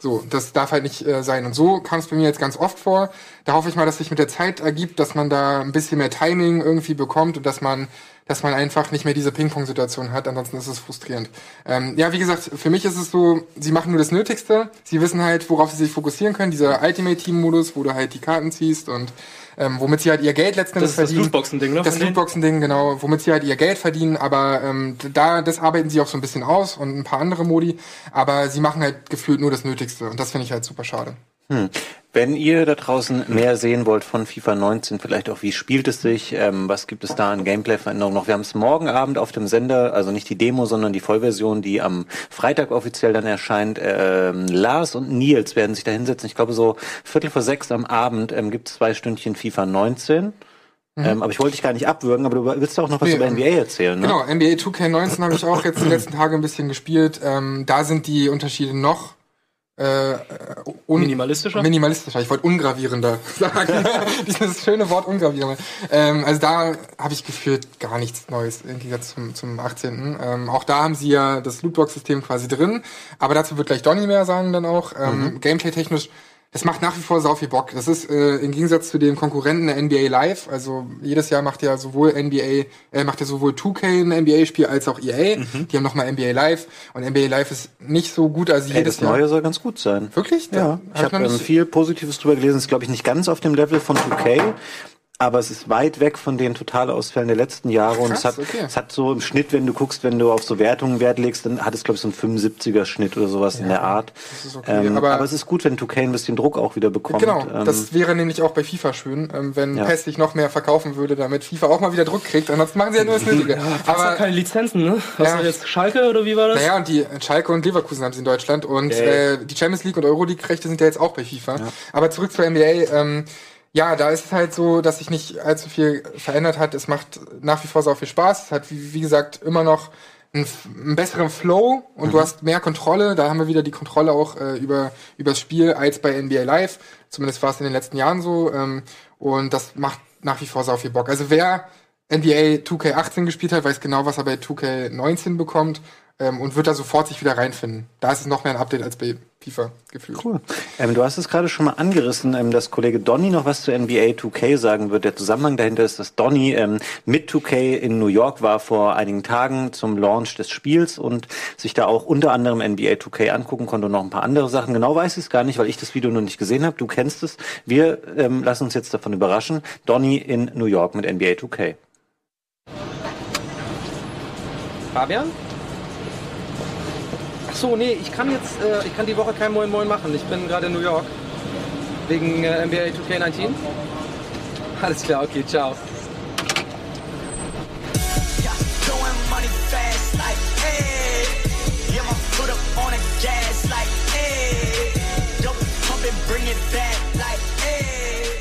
So, das darf halt nicht äh, sein. Und so kam es bei mir jetzt ganz oft vor. Da hoffe ich mal, dass sich mit der Zeit ergibt, dass man da ein bisschen mehr Timing irgendwie bekommt und dass man dass man einfach nicht mehr diese Ping-Pong-Situation hat, ansonsten ist es frustrierend. Ähm, ja, wie gesagt, für mich ist es so, sie machen nur das Nötigste, sie wissen halt, worauf sie sich fokussieren können, dieser Ultimate-Team-Modus, wo du halt die Karten ziehst und ähm, womit sie halt ihr Geld letzten Endes ist das verdienen. Lootboxen-Ding, ne, Das? Lootboxen-Ding, genau, womit sie halt ihr Geld verdienen, aber ähm, da, das arbeiten sie auch so ein bisschen aus und ein paar andere Modi, aber sie machen halt gefühlt nur das Nötigste und das finde ich halt super schade. Hm. Wenn ihr da draußen mehr sehen wollt von FIFA 19, vielleicht auch wie spielt es sich, ähm, was gibt es da an Gameplay-Veränderungen noch? Wir haben es morgen Abend auf dem Sender, also nicht die Demo, sondern die Vollversion, die am Freitag offiziell dann erscheint. Ähm, Lars und Nils werden sich da hinsetzen. Ich glaube so Viertel vor sechs am Abend ähm, gibt es zwei Stündchen FIFA 19. Mhm. Ähm, aber ich wollte dich gar nicht abwürgen, aber du willst auch noch was Nee, über ähm, NBA erzählen, ne? Genau, NBA 2K19 habe ich auch jetzt die letzten Tage ein bisschen gespielt. Ähm, da sind die Unterschiede noch äh, un Minimalistischer? Minimalistischer. Ich wollte ungravierender sagen. Dieses schöne Wort ungravierender. Ähm, also da habe ich gefühlt gar nichts Neues im Gegensatz zum, zum 18. Ähm, auch da haben sie ja das Lootbox-System quasi drin. Aber dazu wird gleich Donny mehr sagen dann auch. Ähm, Mhm. Gameplay-technisch das macht nach wie vor sau viel Bock. Das ist äh, im Gegensatz zu dem Konkurrenten der NBA Live, also jedes Jahr macht ja sowohl NBA, äh, macht ja sowohl 2K ein NBA-Spiel als auch EA. Mhm. Die haben nochmal NBA Live und NBA Live ist nicht so gut, Ey, jedes das Jahr. Neue soll ganz gut sein. Wirklich? Ja, ich hab habe noch ähm, viel Positives drüber gelesen. Ist glaube ich nicht ganz auf dem Level von 2K, aber es ist weit weg von den Totalausfällen der letzten Jahre und es Krass, hat, okay. es hat so im Schnitt, wenn du guckst, wenn du auf so Wertungen Wert legst, dann hat es glaube ich so einen 75er Schnitt oder sowas in der Art. das ist okay, ähm, aber- aber, es ist gut, wenn 2K ein bisschen Druck auch wieder bekommt. Genau, ähm, das wäre nämlich auch bei FIFA schön, ähm, wenn Ja. PES sich noch mehr verkaufen würde, damit FIFA auch mal wieder Druck kriegt. Ansonsten machen sie ja nur das Nötige. Aber Aber keine Lizenzen, ne? Was Ja. ja. jetzt Schalke oder wie war das? Naja, und die Schalke und Leverkusen haben sie in Deutschland und Ja, ja. äh, die Champions League und Euroleague-Rechte sind ja jetzt auch bei FIFA. Aber zurück zur NBA. Ähm, ja, da ist es halt so, dass sich nicht allzu viel verändert hat. Es macht nach wie vor so viel Spaß. Es hat, wie, wie gesagt, immer noch einen, einen besseren Flow und du hast mehr Kontrolle. Da haben wir wieder die Kontrolle auch äh, über übers Spiel als bei NBA Live. Zumindest war es in den letzten Jahren so. Ähm, und das macht nach wie vor so viel Bock. Also wer NBA 2K18 gespielt hat, weiß genau, was er bei 2K19 bekommt ähm, und wird da sofort sich wieder reinfinden. Da ist es noch mehr ein Update als bei FIFA gefühlt. Cool. Ähm, du hast es gerade schon mal angerissen, ähm, dass Kollege Donny noch was zu NBA 2K sagen wird. Der Zusammenhang dahinter ist, dass Donny ähm, mit 2K in New York war vor einigen Tagen zum Launch des Spiels und sich da auch unter anderem NBA 2K angucken konnte und noch ein paar andere Sachen. Genau weiß ich es gar nicht, weil ich das Video noch nicht gesehen habe. Du kennst es. Wir ähm, lassen uns jetzt davon überraschen. Donny in New York mit NBA 2K. Fabian? So, nee, ich kann jetzt, äh, ich kann die Woche kein Moin Moin machen. Ich bin gerade in New York. Wegen äh, NBA 2K19. Alles klar, okay, ciao. Bring it back.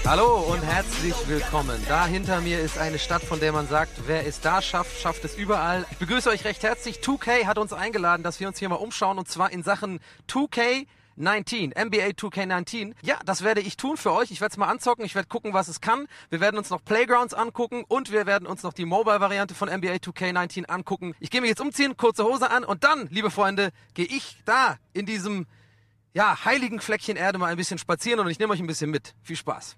Hallo und herzlich willkommen. Da hinter mir ist eine Stadt, von der man sagt, wer es da schafft, schafft es überall. Ich begrüße euch recht herzlich. 2K hat uns eingeladen, dass wir uns hier mal umschauen und zwar in Sachen 2K 19, NBA 2K19. Ja, das werde ich tun für euch. Ich werde es mal anzocken, ich werde gucken, was es kann. Wir werden uns noch Playgrounds angucken und wir werden uns noch die Mobile-Variante von NBA 2K19 angucken. Ich gehe mich jetzt umziehen, kurze Hose an und dann, liebe Freunde, gehe ich da in diesem ja, heiligen Fleckchen Erde mal ein bisschen spazieren und ich nehme euch ein bisschen mit. Viel Spaß.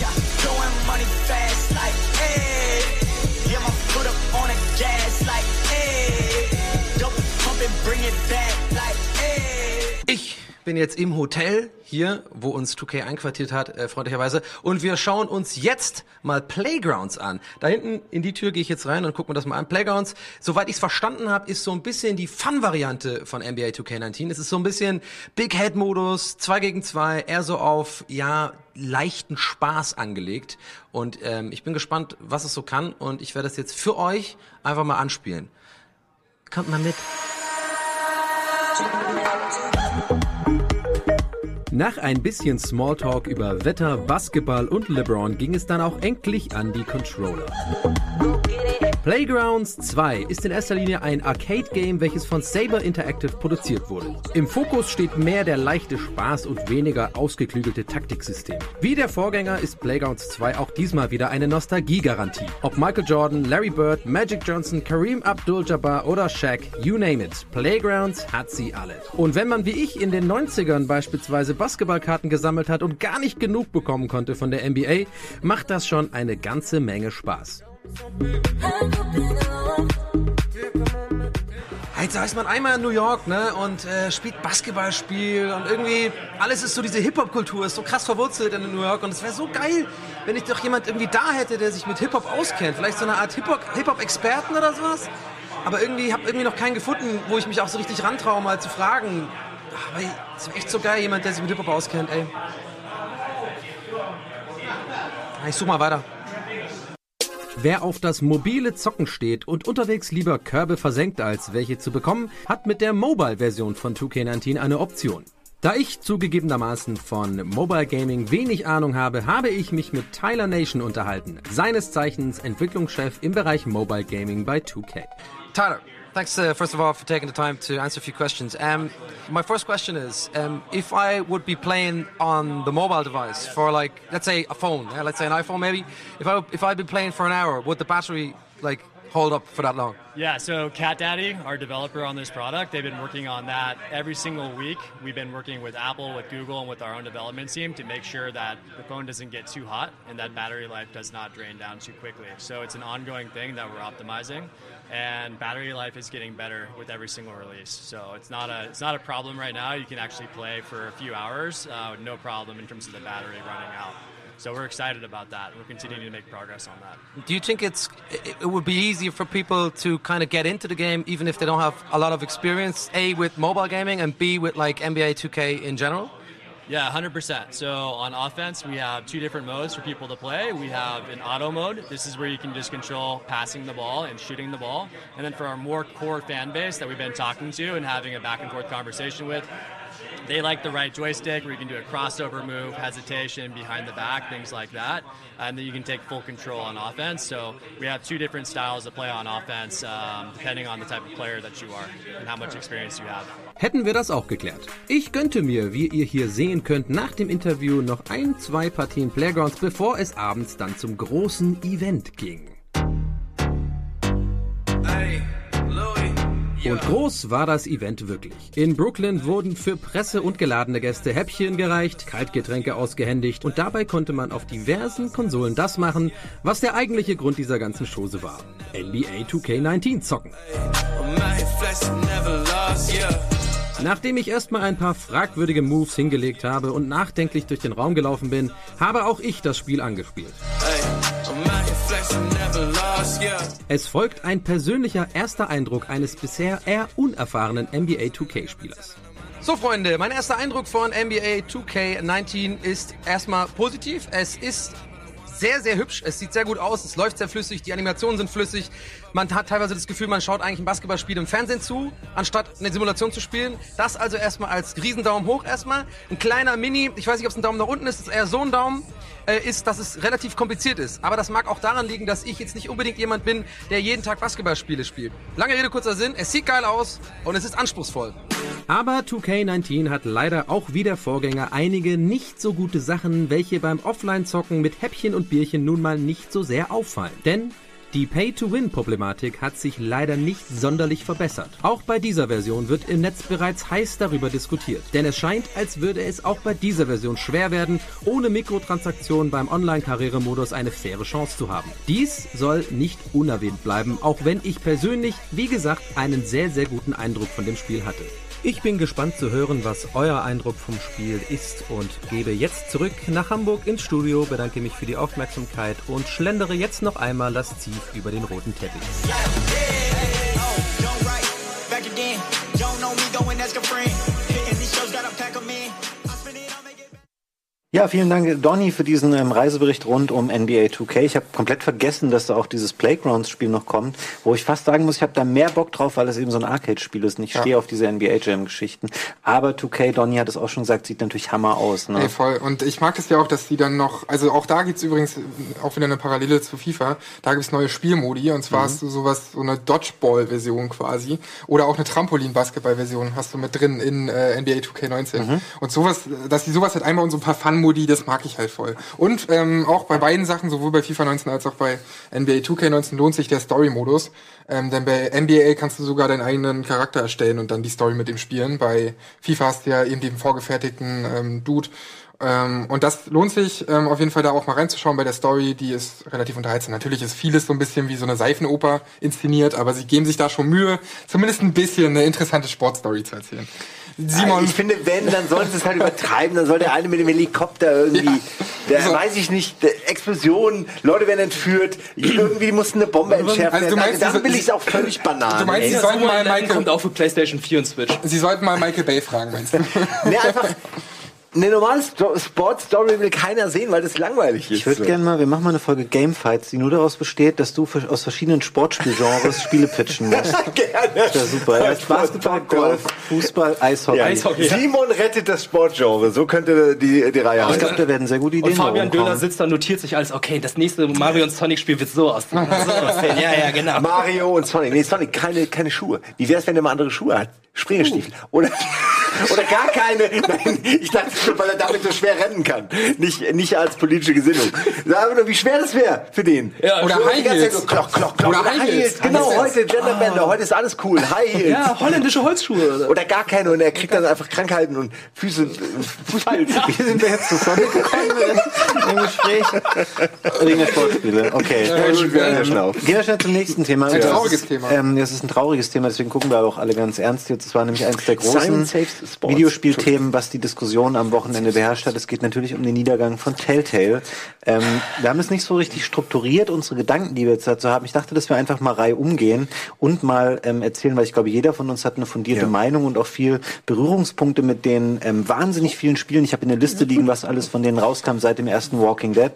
Throwing money fast like, hey. Yeah, my foot up on the gas like, hey. Dope pumping, bring it back bin jetzt im Hotel hier, wo uns 2K einquartiert hat, äh, freundlicherweise. Und wir schauen uns jetzt mal Playgrounds an. Da hinten in die Tür gehe ich jetzt rein und gucken mir das mal an. Playgrounds, soweit ich es verstanden habe, ist so ein bisschen die Fun-Variante von NBA 2K19. Es ist so ein bisschen Big Head-Modus, 2 gegen 2, eher so auf, ja, leichten Spaß angelegt. Und ähm, ich bin gespannt, was es so kann. Und ich werde es jetzt für euch einfach mal anspielen. Kommt mal mit. Nach ein bisschen Smalltalk über Wetter, Basketball und LeBron ging es dann auch endlich an die Controller. Playgrounds 2 ist in erster Linie ein Arcade-Game, welches von Saber Interactive produziert wurde. Im Fokus steht mehr der leichte Spaß und weniger ausgeklügelte Taktiksystem. Wie der Vorgänger ist Playgrounds 2 auch diesmal wieder eine Nostalgie-Garantie. Ob Michael Jordan, Larry Bird, Magic Johnson, Kareem Abdul-Jabbar oder Shaq, you name it. Playgrounds hat sie alle. Und wenn man wie ich in den 90ern beispielsweise Basketballkarten gesammelt hat und gar nicht genug bekommen konnte von der NBA, macht das schon eine ganze Menge Spaß. Jetzt ist man einmal in New York ne, und äh, spielt Basketballspiel und irgendwie alles ist so diese Hip-Hop-Kultur, ist so krass verwurzelt in New York und es wäre so geil, wenn ich doch jemand irgendwie da hätte, der sich mit Hip-Hop auskennt. Vielleicht so eine Art Hip-Hop-Experten oder sowas. Aber irgendwie habe irgendwie noch keinen gefunden, wo ich mich auch so richtig rantraue, mal zu fragen. Aber es wäre echt so geil, jemand, der sich mit Hip-Hop auskennt, ey. Ich such mal weiter. Wer auf das mobile Zocken steht und unterwegs lieber Körbe versenkt, als welche zu bekommen, hat mit der Mobile-Version von 2K19 eine Option. Da ich zugegebenermaßen von Mobile Gaming wenig Ahnung habe, habe ich mich mit Tyler Nation unterhalten, seines Zeichens Entwicklungschef im Bereich Mobile Gaming bei 2K. Tyler, Thanks, uh, first of all, for taking the time to answer a few questions. Um, my first question is, um, if I would be playing on the mobile device for, like, let's say a phone, yeah, let's say an iPhone maybe, if I if I'd be playing for an hour, would the battery like hold up for that long? Yeah, so Cat Daddy, our developer on this product, they've been working on that every single week. We've been working with Apple, with Google, and with our own development team to make sure that the phone doesn't get too hot and that battery life does not drain down too quickly. So it's an ongoing thing that we're optimizing, and battery life is getting better with every single release. So it's not a it's not a problem right now. You can actually play for a few hours, uh, no problem in terms of the battery running out. So we're excited about that. We're continuing to make progress on that. Do you think it's it would be easier for people to kind of get into the game even if they don't have a lot of experience, A with mobile gaming and B with like NBA 2K in general? Yeah, 100%. So on offense, we have two different modes for people to play. We have an auto mode. This is where you can just control passing the ball and shooting the ball. And then for our more core fan base that we've been talking to and having a back and forth conversation with, they like the right joystick where you can do a crossover move, hesitation, behind the back, things like that. And then you can take full control on offense. So we have two different styles to play on offense um, depending on the type of player that you are and how much experience you have. Hätten wir das auch geklärt. Ich gönnte mir, wie ihr hier sehen könnt, nach dem Interview noch ein, zwei Partien Playgrounds, bevor es abends dann zum großen Event ging. Und groß war das Event wirklich. In Brooklyn wurden für Presse und geladene Gäste Häppchen gereicht, Kaltgetränke ausgehändigt und dabei konnte man auf diversen Konsolen das machen, was der eigentliche Grund dieser ganzen Chose war. NBA 2K19 zocken. Nachdem ich erstmal ein paar fragwürdige Moves hingelegt habe und nachdenklich durch den Raum gelaufen bin, habe auch ich das Spiel angespielt. Es folgt ein persönlicher erster Eindruck eines bisher eher unerfahrenen NBA 2K-Spielers. So Freunde, mein erster Eindruck von NBA 2K19 ist erstmal positiv. Es ist sehr, sehr hübsch. Es sieht sehr gut aus. Es läuft sehr flüssig. Die Animationen sind flüssig. Man hat teilweise das Gefühl, man schaut eigentlich ein Basketballspiel im Fernsehen zu, anstatt eine Simulation zu spielen. Das also erstmal als Riesendaumen hoch erstmal. Ein kleiner Mini, ich weiß nicht, ob es ein Daumen nach unten ist, das ist eher so ein Daumen, äh, ist, dass es relativ kompliziert ist. Aber das mag auch daran liegen, dass ich jetzt nicht unbedingt jemand bin, der jeden Tag Basketballspiele spielt. Lange Rede, kurzer Sinn. Es sieht geil aus und es ist anspruchsvoll. Aber 2K19 hat leider auch wie der Vorgänger einige nicht so gute Sachen, welche beim Offline-Zocken mit Häppchen und Bierchen nun mal nicht so sehr auffallen. Denn die Pay-to-Win-Problematik hat sich leider nicht sonderlich verbessert. Auch bei dieser Version wird im Netz bereits heiß darüber diskutiert. Denn es scheint, als würde es auch bei dieser Version schwer werden, ohne Mikrotransaktionen beim Online-Karrieremodus eine faire Chance zu haben. Dies soll nicht unerwähnt bleiben, auch wenn ich persönlich, wie gesagt, einen sehr, sehr guten Eindruck von dem Spiel hatte. Ich bin gespannt zu hören, was euer Eindruck vom Spiel ist und gebe jetzt zurück nach Hamburg ins Studio, bedanke mich für die Aufmerksamkeit und schlendere jetzt noch einmal lasziv über den roten Teppich. Back again, don't know. Ja, vielen Dank, Donny, für diesen ähm, Reisebericht rund um NBA 2K. Ich habe komplett vergessen, dass da auch dieses Playgrounds-Spiel noch kommt, wo ich fast sagen muss, ich habe da mehr Bock drauf, weil es eben so ein Arcade-Spiel ist. Und ich Ja. stehe auf diese NBA Jam-Geschichten. Aber 2K, Donny hat es auch schon gesagt, sieht natürlich Hammer aus. Ne? Ey, voll. Und ich mag es ja auch, dass die dann noch, also auch da gibt's übrigens auch wieder eine Parallele zu FIFA. Da gibt's neue Spielmodi und zwar Mhm. hast du sowas, so eine Dodgeball-Version quasi oder auch eine Trampolin-Basketball-Version hast du mit drin in äh, NBA 2K19. Mhm. Und sowas, dass die sowas halt einmal und so ein paar Fun-Modi, das mag ich halt voll. Und ähm, auch bei beiden Sachen, sowohl bei FIFA 19 als auch bei NBA 2K19 lohnt sich der Story-Modus. Ähm, denn bei NBA kannst du sogar deinen eigenen Charakter erstellen und dann die Story mit ihm spielen. Bei FIFA hast du ja eben den vorgefertigten ähm, Dude. Ähm, und das lohnt sich ähm, auf jeden Fall da auch mal reinzuschauen bei der Story, die ist relativ unterhaltsam. Natürlich ist vieles so ein bisschen wie so eine Seifenoper inszeniert, aber sie geben sich da schon Mühe, zumindest ein bisschen eine interessante Sportstory zu erzählen. Simon, ich finde, wenn, dann sollen sie es halt übertreiben. Dann soll der eine mit dem Helikopter irgendwie, der So. weiß ich nicht, der Explosionen, Leute werden entführt, irgendwie mussten eine Bombe entschärft Also du werden. meinst, dann diese- will ich es auch völlig banal. Du meinst, ey. sie sollten mal Michael, kommt auch für PlayStation 4 und Switch. Sie sollten mal Michael Bay fragen, meinst du? Nee, einfach. Eine normale Sto- Sportstory will keiner sehen, weil das langweilig ist. Ich würde So. gerne mal, wir machen mal eine Folge Gamefights, die nur daraus besteht, dass du aus verschiedenen Sportspielgenres Spiele pitchen musst. Gerne. Das wäre super. Erst Basketball, Golf, Fußball, Eishockey. Ja. Simon rettet das Sportgenre. So könnte die, die Reihe Ich heißen. glaube, da werden sehr gute Ideen Und Fabian. Döhler sitzt da, notiert sich alles, okay, das nächste Mario und Sonic Spiel wird so aussehen. So aussehen. Ja, ja, genau. Mario und Sonic. Nee, Sonic, keine, keine Schuhe. Wie wär's, wenn der mal andere Schuhe hat? Springerstiefel. Oder, oder gar keine. Nein, ich dachte schon, weil er damit so schwer rennen kann. Nicht, nicht als politische Gesinnung. Sag aber nur, wie schwer das wäre für den. Ja, Oder High Heels. so Klock, klock, klock. Oder Oder High High Heels. Heels. Genau, heute Genderbänder. Heute ist alles cool. High Heels. Ja, holländische Holzschuhe. Oder? Oder gar keine und er kriegt dann einfach Krankheiten und Füße, Fußball. Wie sind wir jetzt zu Sonic gekommen im Gespräch? Wegen der Sportspiele. Okay. Ja, gut, wir Ähm. Gehen wir schnell zum nächsten Thema. Ein Das trauriges ist, Thema. Ähm, das ist ein trauriges Thema, deswegen gucken wir aber auch alle ganz ernst jetzt. Das war nämlich eines der großen Simon Saves Sports. Videospielthemen, was die Diskussion am Wochenende beherrscht hat. Es geht natürlich um den Niedergang von Telltale. Ähm, wir haben es nicht so richtig strukturiert, unsere Gedanken, die wir jetzt dazu haben. Ich dachte, dass wir einfach mal Reihe umgehen und mal ähm, erzählen, weil ich glaube, jeder von uns hat eine fundierte Ja. Meinung und auch viel Berührungspunkte mit den ähm, wahnsinnig vielen Spielen. Ich habe in der Liste liegen, was alles von denen rauskam seit dem ersten Walking Dead.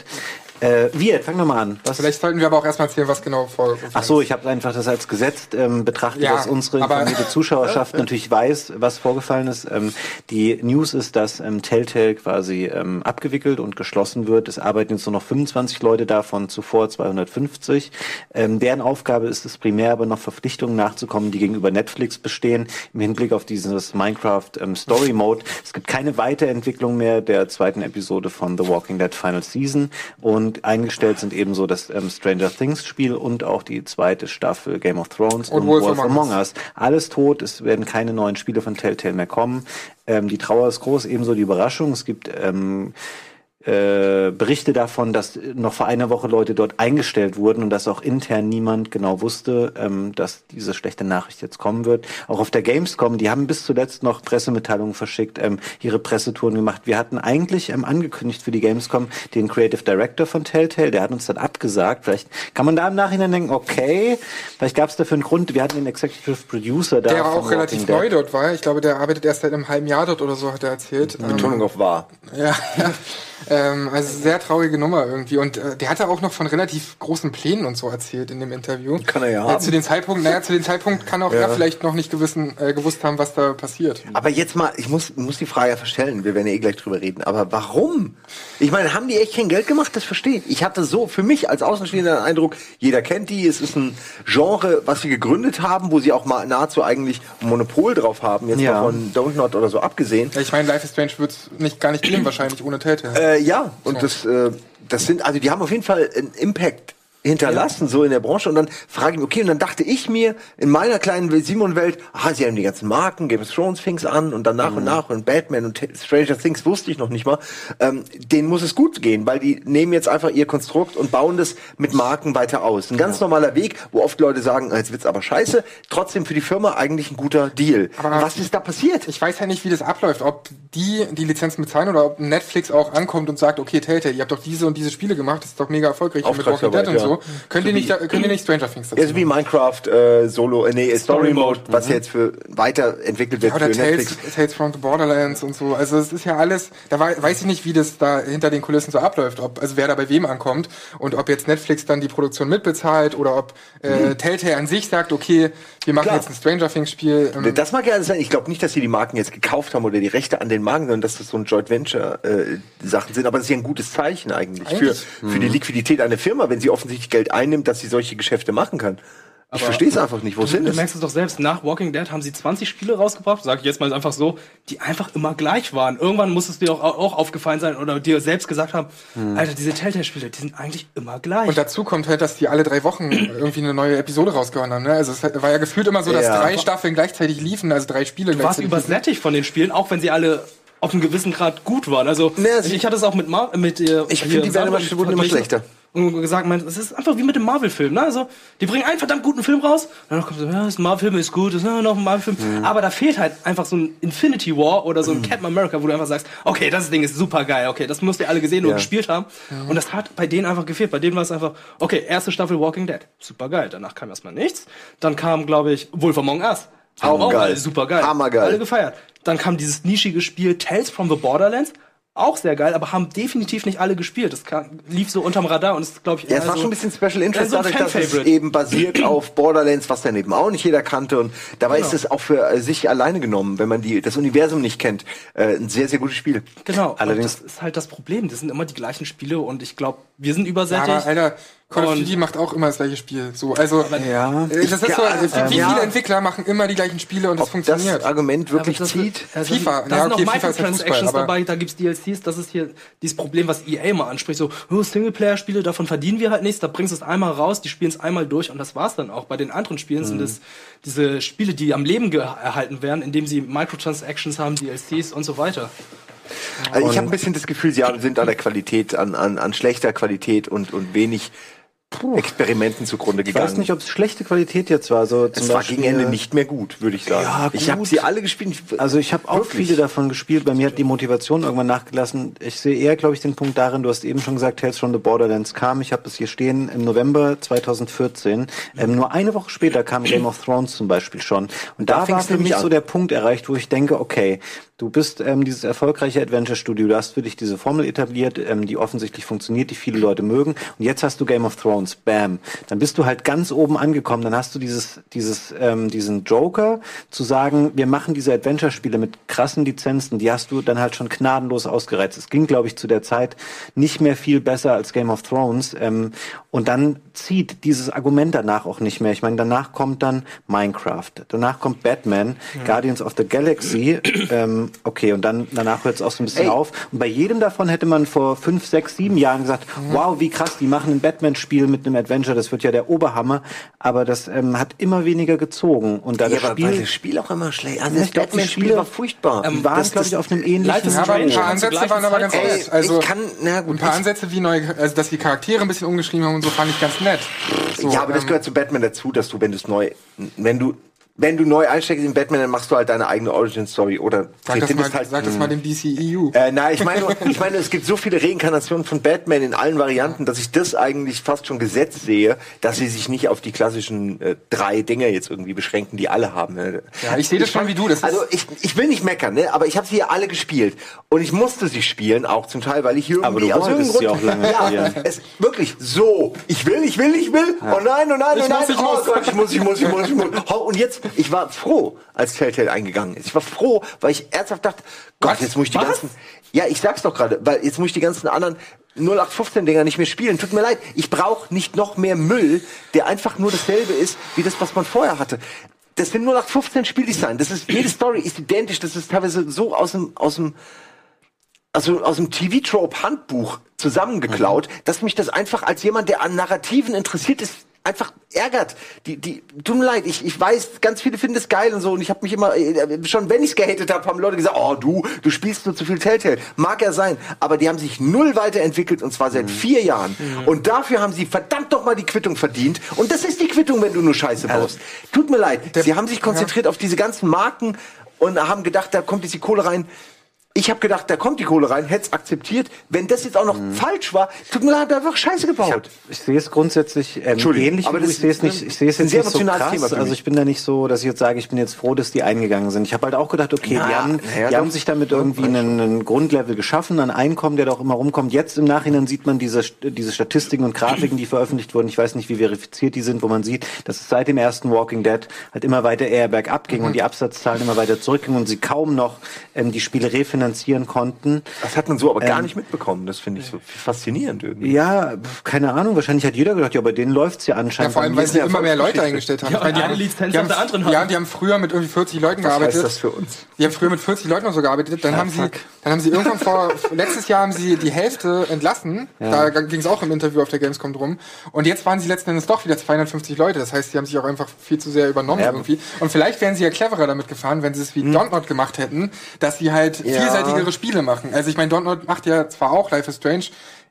Äh, wir, fang doch mal an. Was, Vielleicht sollten wir aber auch erstmal erzählen, was genau vorgefallen Ach so, ich habe einfach das als gesetzt ähm, betrachtet, Ja, dass unsere informierte Zuschauerschaft natürlich weiß, was vorgefallen ist. Ähm, die News ist, dass ähm, Telltale quasi ähm, abgewickelt und geschlossen wird. Es arbeiten jetzt nur noch 25 Leute davon, zuvor 250. Ähm, deren Aufgabe ist es primär aber noch Verpflichtungen nachzukommen, die gegenüber Netflix bestehen, im Hinblick auf dieses Minecraft ähm, Story Mode. Es gibt keine Weiterentwicklung mehr der zweiten Episode von The Walking Dead Final Season und eingestellt sind ebenso das ähm, Stranger Things Spiel und auch die zweite Staffel Game of Thrones Und Wolf Among Us. Alles tot, es werden keine neuen Spiele von Telltale mehr kommen. Ähm, die Trauer ist groß, ebenso die Überraschung. Es gibt ähm, äh, Berichte davon, dass noch vor einer Woche Leute dort eingestellt wurden und dass auch intern niemand genau wusste, ähm, dass diese schlechte Nachricht jetzt kommen wird. Auch auf der Gamescom, die haben bis zuletzt noch Pressemitteilungen verschickt, ähm, ihre Pressetouren gemacht. Wir hatten eigentlich ähm, angekündigt für die Gamescom den Creative Director von Telltale, der hat uns dann abgesagt. Vielleicht kann man da im Nachhinein denken, okay, vielleicht gab es dafür einen Grund. Wir hatten den Executive Producer da. Der von auch relativ Dead. neu dort war. Ich glaube, der arbeitet erst seit einem halben Jahr dort oder so, hat er erzählt. Betonung auf wahr. Ja, ja. Ähm, also sehr traurige Nummer irgendwie. Und äh, der hatte auch noch von relativ großen Plänen und so erzählt in dem Interview. Kann er ja Äh, haben. zu dem Zeitpunkt, naja, zu dem Zeitpunkt kann auch Ja. er vielleicht noch nicht gewissen, äh, gewusst haben, was da passiert. Aber jetzt mal, ich muss, muss die Frage ja stellen, wir werden ja eh gleich drüber reden, aber warum? Ich meine, haben die echt kein Geld gemacht? Das verstehe ich. Ich hatte so für mich als Außenstehender den Eindruck, jeder kennt die, es ist ein Genre, was sie gegründet haben, wo sie auch mal nahezu eigentlich ein Monopol drauf haben, jetzt Ja. mal von Don't Not oder so abgesehen. Ja, ich meine, Life is Strange wird es nicht, gar nicht geben, wahrscheinlich ohne Telltale. Äh, ja, und das, äh, das sind, also die haben auf jeden Fall einen Impact hinterlassen, so in der Branche. Und dann frage ich mich, okay, und dann dachte ich mir, in meiner kleinen Simon-Welt, ah, sie haben die ganzen Marken, Game of Thrones fing's an und dann nach Mhm. und nach und Batman und Stranger Things wusste ich noch nicht mal. Ähm, denen muss es gut gehen, weil die nehmen jetzt einfach ihr Konstrukt und bauen das mit Marken weiter aus. Ein ganz normaler Weg, wo oft Leute sagen, jetzt wird's aber scheiße, trotzdem für die Firma eigentlich ein guter Deal. Aber Was ist da passiert? Ich weiß ja nicht, wie das abläuft, ob die die Lizenzen bezahlen oder ob Netflix auch ankommt und sagt, okay, Telltale, ihr habt doch diese und diese Spiele gemacht, das ist doch mega erfolgreich mit Walking Dead und so. So. Könnt ihr nicht, könnt ihr nicht Stranger Things dazu Ja, so wie Minecraft äh, Solo, äh, nee, Story Story Mode, Mode, was mhm. jetzt für weiterentwickelt wird Ja, oder für Tales, Netflix. Tales from the Borderlands und so. Also es ist ja alles, da wei- weiß ich nicht, wie das da hinter den Kulissen so abläuft, ob, also wer da bei wem ankommt und ob jetzt Netflix dann die Produktion mitbezahlt oder ob äh, Telltale an sich sagt, okay, wir machen Klar. jetzt ein Stranger Things Spiel. Ähm, Das mag ja alles sein. Ich glaube nicht, dass sie die Marken jetzt gekauft haben oder die Rechte an den Marken, sondern dass das so ein Joint Venture äh, Sachen sind. Aber das ist ja ein gutes Zeichen eigentlich, Eigentlich. für für die Liquidität einer Firma, wenn sie offensichtlich Geld einnimmt, dass sie solche Geschäfte machen kann. Ich verstehe es einfach nicht. Wo du, sind du es? merkst es doch selbst, nach Walking Dead haben sie 20 Spiele rausgebracht, sag ich jetzt mal einfach so, die einfach immer gleich waren. Irgendwann muss es dir auch, auch aufgefallen sein oder dir selbst gesagt haben, Hm. Alter, diese Telltale-Spiele, die sind eigentlich immer gleich. Und dazu kommt halt, dass die alle drei Wochen irgendwie eine neue Episode rausgehauen haben. Ne? Also es war ja gefühlt immer so, dass Ja. drei Staffeln gleichzeitig liefen, also drei Spiele du warst gleichzeitig liefen. übersättigt von den Spielen, auch wenn sie alle auf einem gewissen Grad gut waren. Also ich hatte es auch mit Mar mit äh, Ich finde, die werden immer, wurden immer schlechter. Und gesagt, man, es ist einfach wie mit dem Marvel-Film. Ne? Also, die bringen einen verdammt guten Film raus, dann kommt so, ja, das Marvel-Film, ist gut, das ist ja, noch ein Marvel-Film. Mhm. Aber da fehlt halt einfach so ein Infinity War oder so ein Captain America, wo du einfach sagst, okay, das Ding ist super geil, okay, das müsst ihr alle gesehen Ja. und gespielt haben. Mhm. Und das hat bei denen einfach gefehlt. Bei denen war es einfach, okay, erste Staffel Walking Dead, super geil. Danach kam erstmal nichts. Dann kam, glaube ich, Wolf Among Us. Haben auch Hammergeil. alle super geil. Hammergeil. Alle gefeiert. Dann kam dieses nischige Spiel Tales from the Borderlands. Auch sehr geil, aber haben definitiv nicht alle gespielt. Das kam, lief so unterm Radar und ist, glaube ich, Ja, es war so, schon ein bisschen Special Interest, so dadurch, dass es eben basiert auf Borderlands, was dann eben auch nicht jeder kannte. Und dabei Genau. ist es auch für äh, sich alleine genommen, wenn man die, das Universum nicht kennt, äh, ein sehr, sehr gutes Spiel. Genau, Allerdings- aber das ist halt das Problem. Das sind immer die gleichen Spiele und ich glaube, wir sind Ja, übersättigt. aber Alter, Call of Duty macht auch immer das gleiche Spiel. So, also Ja. äh, das ist so, Ja, also, ähm, wie ja. viele Entwickler machen immer die gleichen Spiele und das funktioniert. Argument wirklich das- zieht. Also, FIFA, da ja, sind okay, noch halt Microtransactions Fußball, dabei, da gibt's DLCs, das ist hier dieses Problem, was EA mal anspricht, so, oh, Singleplayer-Spiele, davon verdienen wir halt nichts, da bringst du es einmal raus, die spielen es einmal durch und das war's dann auch. Bei den anderen Spielen sind Mhm. es diese Spiele, die am Leben erhalten werden, indem sie Microtransactions haben, DLCs und so weiter. Also ich habe ein bisschen das Gefühl, sie sind an der Qualität, an, an, an schlechter Qualität und, und wenig Experimenten zugrunde Ich gegangen. weiß nicht, ob es schlechte Qualität jetzt war. Also es war Beispiel, gegen Ende nicht mehr gut, würde ich sagen. Ja, ich habe gut. sie alle gespielt. Also ich habe auch Wirklich? viele davon gespielt. Bei mir hat die Motivation irgendwann nachgelassen. Ich sehe eher, glaube ich, den Punkt darin, du hast eben schon gesagt, Tales from the Borderlands kam. Ich habe das hier stehen im November 2014. Ähm, nur eine Woche später kam Game of Thrones zum Beispiel schon. Und Da da, war für mich an. so der Punkt erreicht, wo ich denke, okay, du bist ähm, dieses erfolgreiche Adventure-Studio, du hast für dich diese Formel etabliert, ähm, die offensichtlich funktioniert, die viele Leute mögen. Und jetzt hast du Game of Thrones, bam. Dann bist du halt ganz oben angekommen. Dann hast du dieses, dieses, ähm, diesen Joker zu sagen, wir machen diese Adventure-Spiele mit krassen Lizenzen, die hast du dann halt schon gnadenlos ausgereizt. Es ging, glaube ich, zu der Zeit nicht mehr viel besser als Game of Thrones. Ähm, und dann zieht dieses Argument danach auch nicht mehr. Ich meine, danach kommt dann Minecraft, danach kommt Batman, Guardians of the Galaxy. ähm, okay, und dann danach hört es auch so ein bisschen Ey. auf. Und bei jedem davon hätte man vor fünf, sechs, sieben Jahren gesagt, wow, wie krass, die machen ein Batman-Spiel mit einem Adventure, das wird ja der Oberhammer. Aber das ähm, hat immer weniger gezogen. Und da Ja, das aber Spiel, weil das Spiel auch immer schlecht. Also Ja, das die Batman-Spiel war furchtbar. Ähm, waren, Das- glaube ich, auf einem ähnlichen Ja, aber ein paar Ansätze waren aber ganz nett. Also, ich kann, na gut, ein paar ich- Ansätze wie neu, also dass die Charaktere ein bisschen umgeschrieben haben und so, fand ich ganz nett. So, ja, aber das ähm, gehört zu Batman dazu, dass du, wenn du es neu, wenn du, wenn du neu einsteigst in Batman, dann machst du halt deine eigene Origin Story oder Sag das, mal, halt, sag das mal dem DCEU. Äh, nein, ich meine, ich meine, es gibt so viele Reinkarnationen von Batman in allen Varianten, dass ich das eigentlich fast schon Gesetz sehe, dass sie sich nicht auf die klassischen äh, drei Dinge jetzt irgendwie beschränken, die alle haben. Ne? Ja, ich sehe das schon wie du. Das ist, Also ich, ich will nicht meckern, ne? aber ich habe sie hier alle gespielt und ich musste sie spielen, auch zum Teil, weil ich hier Aber irgendwie du aus irgendeinem sie Grund, auch lange ja, es wirklich so. Ich will, ich will, ich will. Oh nein, oh nein, oh Ich nein. muss, ich oh muss. Gott, ich muss, ich muss, ich muss, ich muss. Oh, Und jetzt, ich war froh, als Telltale eingegangen ist. Ich war froh, weil ich ernsthaft dachte, Gott, Was? jetzt muss ich die Was? ganzen, ja, ich sag's doch gerade, weil jetzt muss ich die ganzen anderen 0815-Dinger nicht mehr spielen. Tut mir leid, ich brauche nicht noch mehr Müll, der einfach nur dasselbe ist, wie das, was man vorher hatte. Das sind 0815 Spieldesign. Das ist, jede Story ist identisch. Das ist teilweise so aus dem, aus dem, also aus dem TV-Trope-Handbuch zusammengeklaut, dass mich das einfach als jemand, der an Narrativen interessiert ist, einfach ärgert. Die, die, tut mir leid, ich, ich weiß, ganz viele finden das geil und so und ich habe mich immer, äh, schon wenn ich's gehatet habe, haben Leute gesagt, oh du, du spielst nur zu viel Telltale. Mag ja sein, aber die haben sich null weiterentwickelt und zwar seit vier Jahren. Und dafür haben sie verdammt doch mal die Quittung verdient. Und das ist die Quittung, wenn du nur Scheiße baust. Tut mir leid, sie haben sich konzentriert auf diese ganzen Marken und haben gedacht, da kommt jetzt die Kohle rein. Ich habe gedacht, da kommt die Kohle rein, hätte es akzeptiert. Wenn das jetzt auch noch falsch war, tut mir leid, einfach Scheiße gebaut. Ich sehe es grundsätzlich ähm, ähnlich, aber ich sehe es nicht. Ich sehe es jetzt nicht so krass. Also ich bin da nicht so, dass ich jetzt sage, ich bin jetzt froh, dass die eingegangen sind. Ich habe halt auch gedacht, okay, Na, die haben, ja, die haben sich damit irgendwie einen, einen Grundlevel geschaffen, ein Einkommen, der da auch immer rumkommt. Jetzt im Nachhinein sieht man diese diese Statistiken und Grafiken, die veröffentlicht wurden. Ich weiß nicht, wie verifiziert die sind, wo man sieht, dass es seit dem ersten Walking Dead halt immer weiter eher bergab ging Mhm. und die Absatzzahlen immer weiter zurückgingen und sie kaum noch ähm, die Spiele refinanzieren konnten. Das hat man so aber gar Ähm, nicht mitbekommen. Das finde ich so faszinierend irgendwie. Ja, keine Ahnung. Wahrscheinlich hat jeder gedacht, ja, bei denen läuft's ja anscheinend. Ja, vor allem, weil sie ist immer mehr Leute eingestellt haben. Ja, meine, die eine haben- Lizenz die haben- der anderen Ja, haben. die haben früher mit irgendwie 40 Leuten Was gearbeitet. heißt das für uns? Die haben früher mit 40 Leuten oder so gearbeitet. Dann Ja, haben sie, dann haben sie irgendwann vor letztes Jahr haben sie die Hälfte entlassen. Ja. Da ging es auch im Interview auf der Gamescom drum. Und jetzt waren sie letzten Endes doch wieder 250 Leute. Das heißt, sie haben sich auch einfach viel zu sehr übernommen Ja. irgendwie. Und vielleicht wären sie ja cleverer damit gefahren, wenn sie es wie Dontnod gemacht hätten, dass sie halt Ja. Vielseitigere Spiele machen. Also ich meine, Dontnod macht ja zwar auch Life is Strange.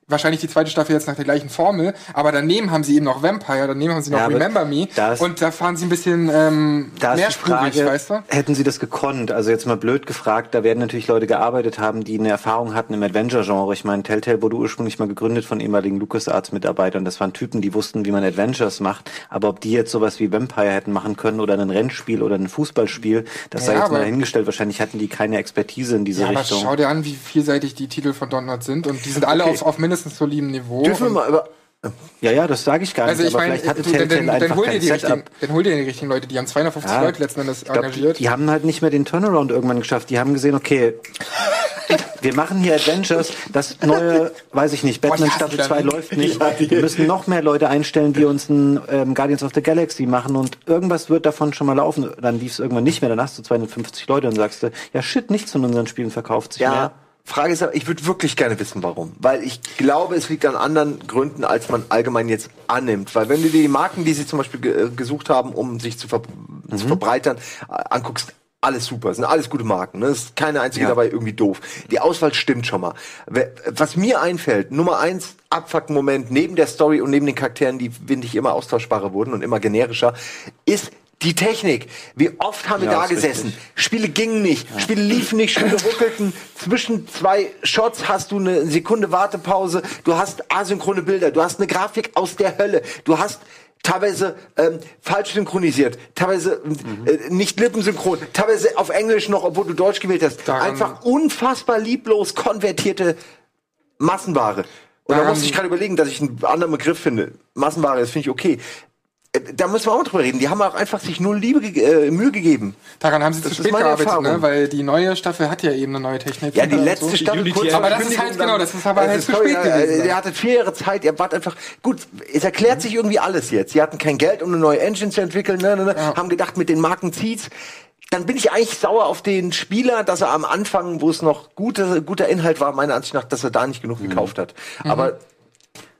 Wahrscheinlich die zweite Staffel jetzt nach der gleichen Formel, aber daneben haben sie eben noch Vampire, daneben haben sie noch Ja, aber Remember Me da ist- und da fahren sie ein bisschen ähm, mehrspurig, Frage, weißt du? hätten sie das gekonnt? Also jetzt mal blöd gefragt, da werden natürlich Leute gearbeitet haben, die eine Erfahrung hatten im Adventure-Genre. Ich meine, Telltale wurde ursprünglich mal gegründet von ehemaligen LucasArts-Mitarbeitern. Das waren Typen, die wussten, wie man Adventures macht. Aber ob die jetzt sowas wie Vampire hätten machen können oder ein Rennspiel oder ein Fußballspiel, das sei Ja, jetzt mal aber- dahingestellt. Wahrscheinlich hatten die keine Expertise in diese Ja, aber Richtung. schau dir an, wie vielseitig die Titel von Dontnod sind und die sind alle Okay. auf, auf mindestens solidem Niveau. Dürfen wir mal über. Ja, ja, das sage ich gar also nicht. ich aber meine, vielleicht hatte Telltale dann, dann einfach hol dir die richtigen, dann hol dir die richtigen Leute, die haben 250 Ja, Leute letzten Endes Ich glaub, die, engagiert. die haben halt nicht mehr den Turnaround irgendwann geschafft. Die haben gesehen, okay, wir machen hier Adventures, das neue, weiß ich nicht, Batman Boah, ich Staffel die 2 dann. läuft nicht. Ja, Wir müssen noch mehr Leute einstellen, die uns ein ähm, Guardians of the Galaxy machen und irgendwas wird davon schon mal laufen. Dann lief es irgendwann nicht mehr, dann hast du 250 Leute und sagst du, ja shit, nichts von unseren Spielen verkauft sich Ja, mehr. Frage ist aber, ich würde wirklich gerne wissen, warum. Weil ich glaube, es liegt an anderen Gründen, als man allgemein jetzt annimmt. Weil wenn du dir die Marken, die sie zum Beispiel ge äh, gesucht haben, um sich zu, ver Mhm. zu verbreitern, anguckst, alles super, sind alles gute Marken. Ne? Es ist keine einzige Ja. dabei irgendwie doof. Die Auswahl stimmt schon mal. Was mir einfällt, Nummer eins, Abfuck-Moment, neben der Story und neben den Charakteren, die, finde ich, immer austauschbarer wurden und immer generischer, ist die Technik. Wie oft haben wir Ja, da gesessen? richtig. Spiele gingen nicht, Spiele liefen nicht, Spiele ruckelten. Zwischen zwei Shots hast du eine Sekunde Wartepause, du hast asynchrone Bilder, du hast eine Grafik aus der Hölle, du hast teilweise ähm, falsch synchronisiert, teilweise äh, nicht lippensynchron, teilweise auf Englisch noch, obwohl du Deutsch gewählt hast. Daran- Einfach unfassbar lieblos konvertierte Massenware. Und da musste ich gerade überlegen, dass ich einen anderen Begriff finde. Massenware, das finde ich okay. Äh, Da müssen wir auch mal drüber reden. Die haben auch einfach sich null Liebe ge äh, Mühe gegeben. Daran haben sie Das zu spät gearbeitet, ne? weil die neue Staffel hat ja eben eine neue Technik. Ja, die letzte so. Staffel kurz Aber das ist halt genau, das ist aber halt zu spät äh, gewesen. Ihr hattet vier Jahre Zeit, ihr wart einfach, gut, es erklärt sich irgendwie alles jetzt. Sie hatten kein Geld, um eine neue Engine zu entwickeln, ne, ne, ne, haben gedacht, mit den Marken zieht's. Dann bin ich eigentlich sauer auf den Spieler, dass er am Anfang, wo es noch gute, guter Inhalt war, meiner Ansicht nach, dass er da nicht genug Mhm. gekauft hat. Aber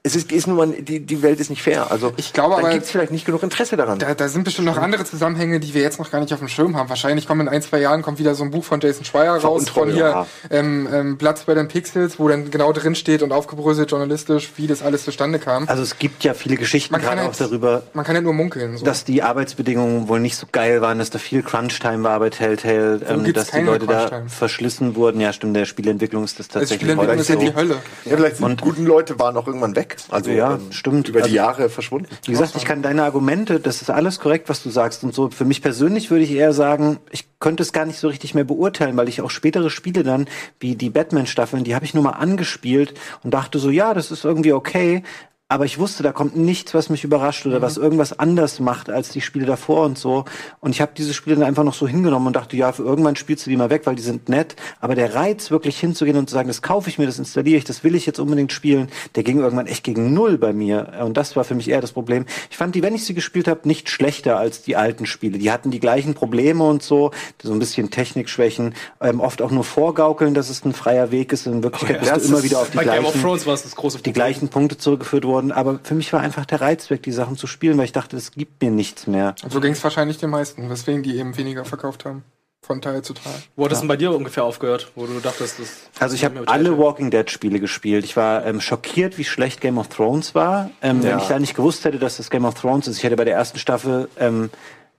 es ist, ist nun mal, die, die Welt ist nicht fair. Also Ich glaube aber- gibt's vielleicht nicht genug Interesse daran. Da, da sind bestimmt noch andere Zusammenhänge, die wir jetzt noch gar nicht auf dem Schirm haben. Wahrscheinlich kommen in ein, zwei Jahren kommt wieder so ein Buch von Jason Schreier raus, von hier ähm, ähm, Blood, Sweat and Pixels, wo dann genau drin steht und aufgebröselt journalistisch, wie das alles zustande kam. Also es gibt ja viele Geschichten gerade halt- auch darüber, Man kann ja nur munkeln. So. dass die Arbeitsbedingungen wohl nicht so geil waren, dass da viel Crunch-Time war bei Telltale, ähm, gibt's dass die Leute da verschlissen wurden. Ja, stimmt, der Spielentwicklung ist das tatsächlich Spielentwicklung häufig ist ja so. die Hölle. Ja, vielleicht sind guten Leute waren auch irgendwann weg. Also Ja, ähm, stimmt. über Also- die Jahre verschwunden. Wie gesagt, ich kann deine Argumente, das ist alles korrekt, was du sagst und so. Für mich persönlich würde ich eher sagen, ich könnte es gar nicht so richtig mehr beurteilen, weil ich auch spätere Spiele dann, wie die Batman-Staffeln, die habe ich nur mal angespielt und dachte so, ja, das ist irgendwie okay. Aber ich wusste, da kommt nichts, was mich überrascht oder was irgendwas anders macht als die Spiele davor und so. Und ich habe diese Spiele dann einfach noch so hingenommen und dachte, ja, für irgendwann spielst du die mal weg, weil die sind nett. Aber der Reiz, wirklich hinzugehen und zu sagen, das kaufe ich mir, das installiere ich, das will ich jetzt unbedingt spielen, der ging irgendwann echt gegen null bei mir. Und das war für mich eher das Problem. Ich fand die, wenn ich sie gespielt habe, nicht schlechter als die alten Spiele. Die hatten die gleichen Probleme und so, so ein bisschen Technikschwächen, ähm, oft auch nur vorgaukeln, dass es ein freier Weg ist. In Wirklichkeit Oh ja, bist du immer wieder auf die bei Game gleichen of Thrones war es das große die gleichen Punkte zurückgeführt worden. Aber für mich war einfach der Reiz weg, die Sachen zu spielen, weil ich dachte, es gibt mir nichts mehr. Und so ging es wahrscheinlich den meisten, weswegen die eben weniger verkauft haben. Von Teil zu Teil. Wo hat das denn bei dir ungefähr aufgehört, wo du dachtest, das. Also ich habe alle Walking Dead Spiele gespielt. Ich war ähm, schockiert, wie schlecht Game of Thrones war. Ähm, Ja. Wenn ich da nicht gewusst hätte, dass das Game of Thrones ist, ich hätte bei der ersten Staffel ähm,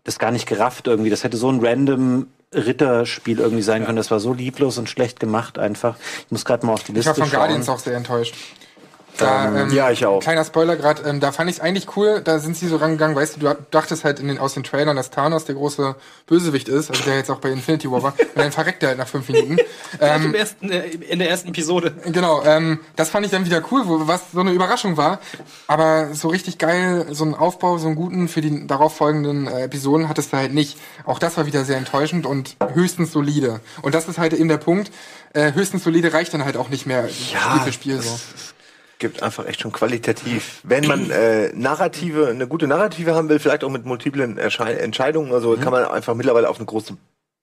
das gar nicht gerafft irgendwie. Das hätte so ein random Ritterspiel irgendwie sein können. Das war so lieblos und schlecht gemacht einfach. Ich muss gerade mal auf die Ich Liste war von schauen. Guardians auch sehr enttäuscht. Da, Ähm, ja, ich auch. Kleiner Spoiler gerade, ähm, da fand ich es eigentlich cool, da sind sie so rangegangen, weißt du, du dachtest halt in den, aus den Trailern, dass Thanos der große Bösewicht ist, also der jetzt auch bei Infinity War war, und dann verreckt er halt nach fünf Minuten. Ähm, im ersten, äh, in der ersten Episode. Genau, ähm, das fand ich dann wieder cool, wo, was so eine Überraschung war. Aber so richtig geil, so ein Aufbau, so einen guten für die darauffolgenden äh, Episoden hattest du halt nicht. Auch das war wieder sehr enttäuschend und höchstens solide. Und das ist halt eben der Punkt. Äh, höchstens solide reicht dann halt auch nicht mehr Spiel für Spiel so. Gibt einfach echt schon qualitativ. Wenn man äh, Narrative, eine gute Narrative haben will, vielleicht auch mit multiplen Erschei Entscheidungen oder so, kann man einfach mittlerweile auf eine große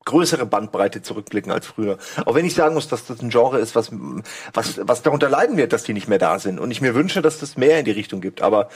größere Bandbreite zurückblicken als früher. Auch wenn ich sagen muss, dass das ein Genre ist, was, was, was darunter leiden wird, dass die nicht mehr da sind. Und ich mir wünsche, dass das mehr in die Richtung gibt. Aber